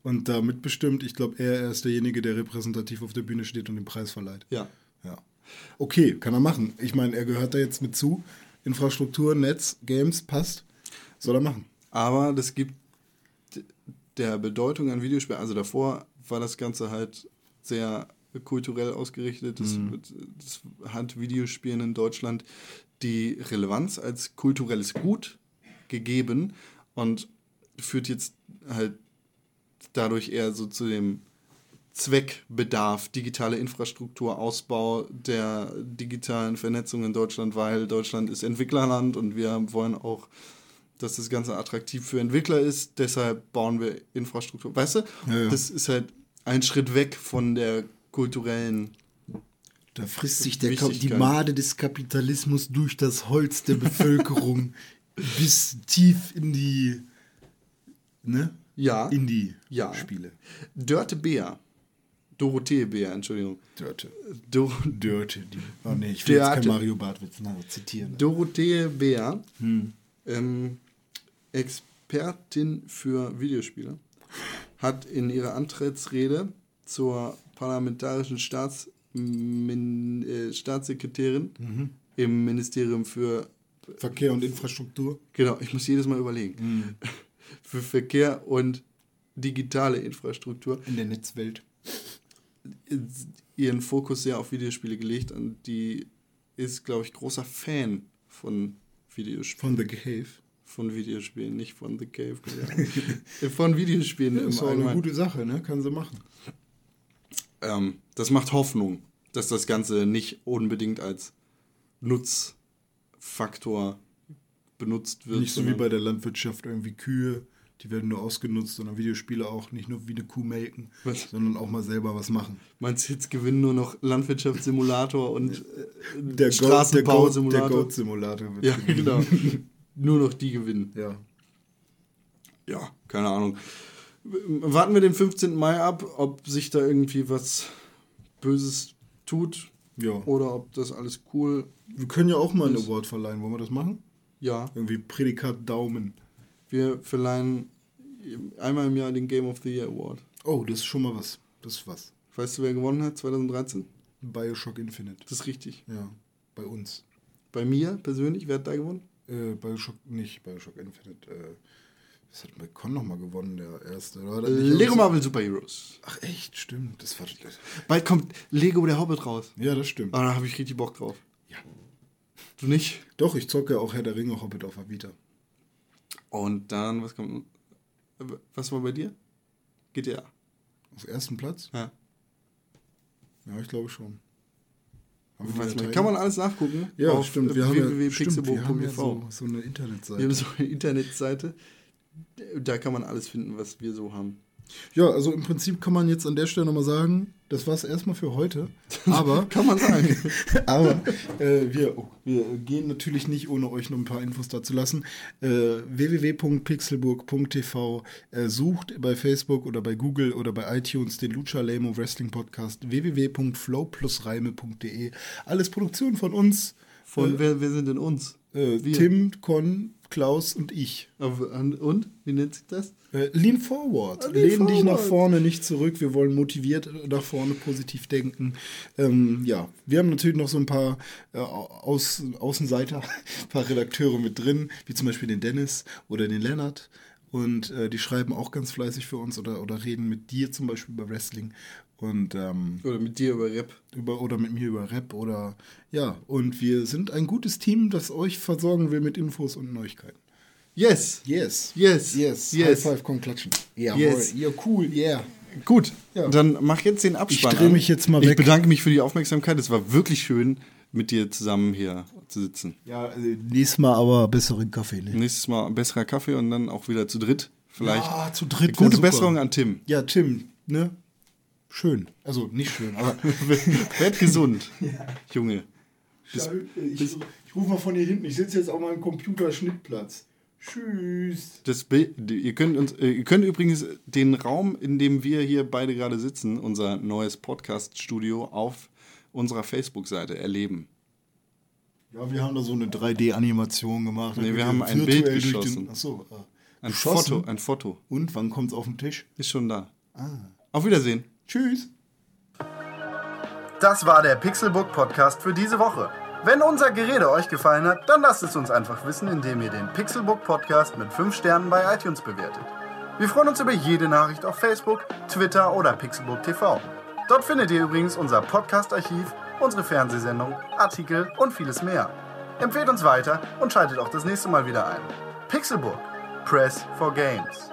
und da mitbestimmt. Ich glaube, er, er ist derjenige, der repräsentativ auf der Bühne steht und den Preis verleiht. Ja. Ja. Okay, kann er machen. Ich meine, er gehört da jetzt mit zu. Infrastruktur, Netz, Games, passt. Soll er machen. Aber das gibt der Bedeutung an Videospielen, also davor war das Ganze halt sehr kulturell ausgerichtet. Das, das hat Videospielen in Deutschland die Relevanz als kulturelles Gut gegeben und führt jetzt halt dadurch eher so zu dem Zweckbedarf, digitale Infrastruktur, Ausbau der digitalen Vernetzung in Deutschland, weil Deutschland ist Entwicklerland und wir wollen auch, dass das Ganze attraktiv für Entwickler ist. Deshalb bauen wir Infrastruktur. Weißt du, Ja, ja. das ist halt ein Schritt weg von der kulturellen. Da frisst sich der, die Made des Kapitalismus durch das Holz der Bevölkerung bis tief in die, ne? Ja. In die Ja. Spiele. Dörte Bär. Dorothee Bär, Entschuldigung. Dörte. Do Dörte. Die. Oh nee, ich will jetzt Dörte. kein Mario Bartwitz zitieren. Dorothee Bär, Hm. ähm, Expertin für Videospiele, hat in ihrer Antrittsrede zur parlamentarischen Staats Min äh, Staatssekretärin Mhm. im Ministerium für Verkehr und Infrastruktur. Genau, ich muss jedes Mal überlegen. Mhm. Für Verkehr und digitale Infrastruktur In der Netzwelt. ihren Fokus sehr auf Videospiele gelegt und die ist, glaube ich, großer Fan von Videospielen. Von The Cave. Von Videospielen, nicht von The Cave. Ja. von Videospielen Das ist auch eine gute Sache, ne? Kann sie machen. ähm, das macht Hoffnung, dass das Ganze nicht unbedingt als Nutzfaktor benutzt wird. Nicht so wie bei der Landwirtschaft irgendwie Kühe, die werden nur ausgenutzt, sondern Videospiele auch nicht nur wie eine Kuh melken, Was? sondern auch mal selber was machen. Meinst du, jetzt gewinnen nur noch Landwirtschaftssimulator und äh, Der Straßenbausimulator? Der Goat-Simulator ja, gewinnen. genau. nur noch die gewinnen. Ja. Ja, keine Ahnung. Warten wir den 15. Mai ab, ob sich da irgendwie was Böses tut Ja. oder ob das alles cool. Wir können ja auch mal einen Award verleihen. Wollen wir das machen? Ja, Irgendwie Prädikat Daumen. wir verleihen einmal im Jahr den Game of the Year Award. Oh, das ist schon mal was. Das ist was. Weißt du, wer gewonnen hat 2013? Bioshock Infinite. Das ist richtig. Ja, bei uns. Bei mir persönlich, wer hat da gewonnen? Äh, Bioshock, nicht Bioshock Infinite. Äh, was hat McCon nochmal gewonnen, der erste? Oder er Lego Marvel Super Heroes. Ach echt, stimmt. Das war. Bald kommt Lego der Hobbit raus. Ja, das stimmt. Ah, da habe ich richtig Bock drauf. Ja. Du nicht? Doch, ich zocke auch Herr der Ringe Hobbit auf Vita. Und dann, was kommt. Was war bei dir? GTA. Auf ersten Platz? Ja. Ja, ich glaube schon. Haben wir die Weiß man, Dateien? Kann man alles nachgucken. Ja, auf stimmt. Wir haben ja, so, so eine Wir haben Internetseite. so eine Internetseite. Da kann man alles finden, was wir so haben. Ja, also im Prinzip kann man jetzt an der Stelle nochmal sagen, das war es erstmal für heute. Aber, Kann man sagen. aber äh, wir, oh, wir gehen natürlich nicht, ohne euch noch ein paar Infos dazu lassen. Äh, www.pixelburg.tv äh, sucht bei Facebook oder bei Google oder bei iTunes den Lucha Lemo Wrestling Podcast www.flowplusreime.de Alles Produktion von uns. Von äh, wer, wer sind denn uns? äh. Tim, Con, Klaus und ich. Und? Wie nennt sich das? Äh, lean forward. Ah, lean Lehn dich nach forward. vorne, nicht zurück. Wir wollen motiviert nach vorne positiv denken. Ähm, ja, wir haben natürlich noch so ein paar äh, Aus, Außenseiter, ein paar Redakteure mit drin, wie zum Beispiel den Dennis oder den Lennart. Und äh, die schreiben auch ganz fleißig für uns oder, oder reden mit dir zum Beispiel über Wrestling und ähm, Oder mit dir über Rap. über, oder mit mir über Rap oder ja. Und wir sind ein gutes Team, das euch versorgen will mit Infos und Neuigkeiten. Yes. Yes. Yes. Yes. Yes. High five, komm klatschen. Ja, Yes. ja, cool, yeah. Gut, Ja. dann mach jetzt den Abspann. Ich dreh an. mich jetzt mal Ich weg. bedanke mich für die Aufmerksamkeit. Es war wirklich schön, mit dir zusammen hier zu sitzen. Ja, also nächstes Mal aber besseren Kaffee, ne? Nächstes Mal besserer Kaffee und dann auch wieder zu dritt. Vielleicht. Ja, zu dritt Gute. Besserung an Tim. Ja, Tim, ne? Schön. Also nicht schön, aber. Werd gesund, Junge. ich, ich rufe mal von hier hinten. Ich sitze jetzt auf meinem Computerschnittplatz. Tschüss. Das Bild, ihr, könnt uns, äh, ihr könnt übrigens den Raum, in dem wir hier beide gerade sitzen, unser neues Podcast-Studio, auf unserer Facebook-Seite erleben. Ja, wir haben da so eine 3D-Animation gemacht. Nee, wir haben ja ein Bild geschossen. Den, achso, äh, Ein geschossen? Foto, ein Foto. Und wann kommt's auf den Tisch? Ist schon da. Ah. Auf Wiedersehen. Tschüss. Das war der Pixelbook Podcast für diese Woche. Wenn unser Gerede euch gefallen hat, dann lasst es uns einfach wissen, indem ihr den Pixelbook Podcast mit 5 Sternen bei iTunes bewertet. Wir freuen uns über jede Nachricht auf Facebook, Twitter oder Pixelbook TV. Dort findet ihr übrigens unser Podcast-Archiv, unsere Fernsehsendung, Artikel und vieles mehr. Empfehlt uns weiter und schaltet auch das nächste Mal wieder ein. Pixelbook. Press for Games.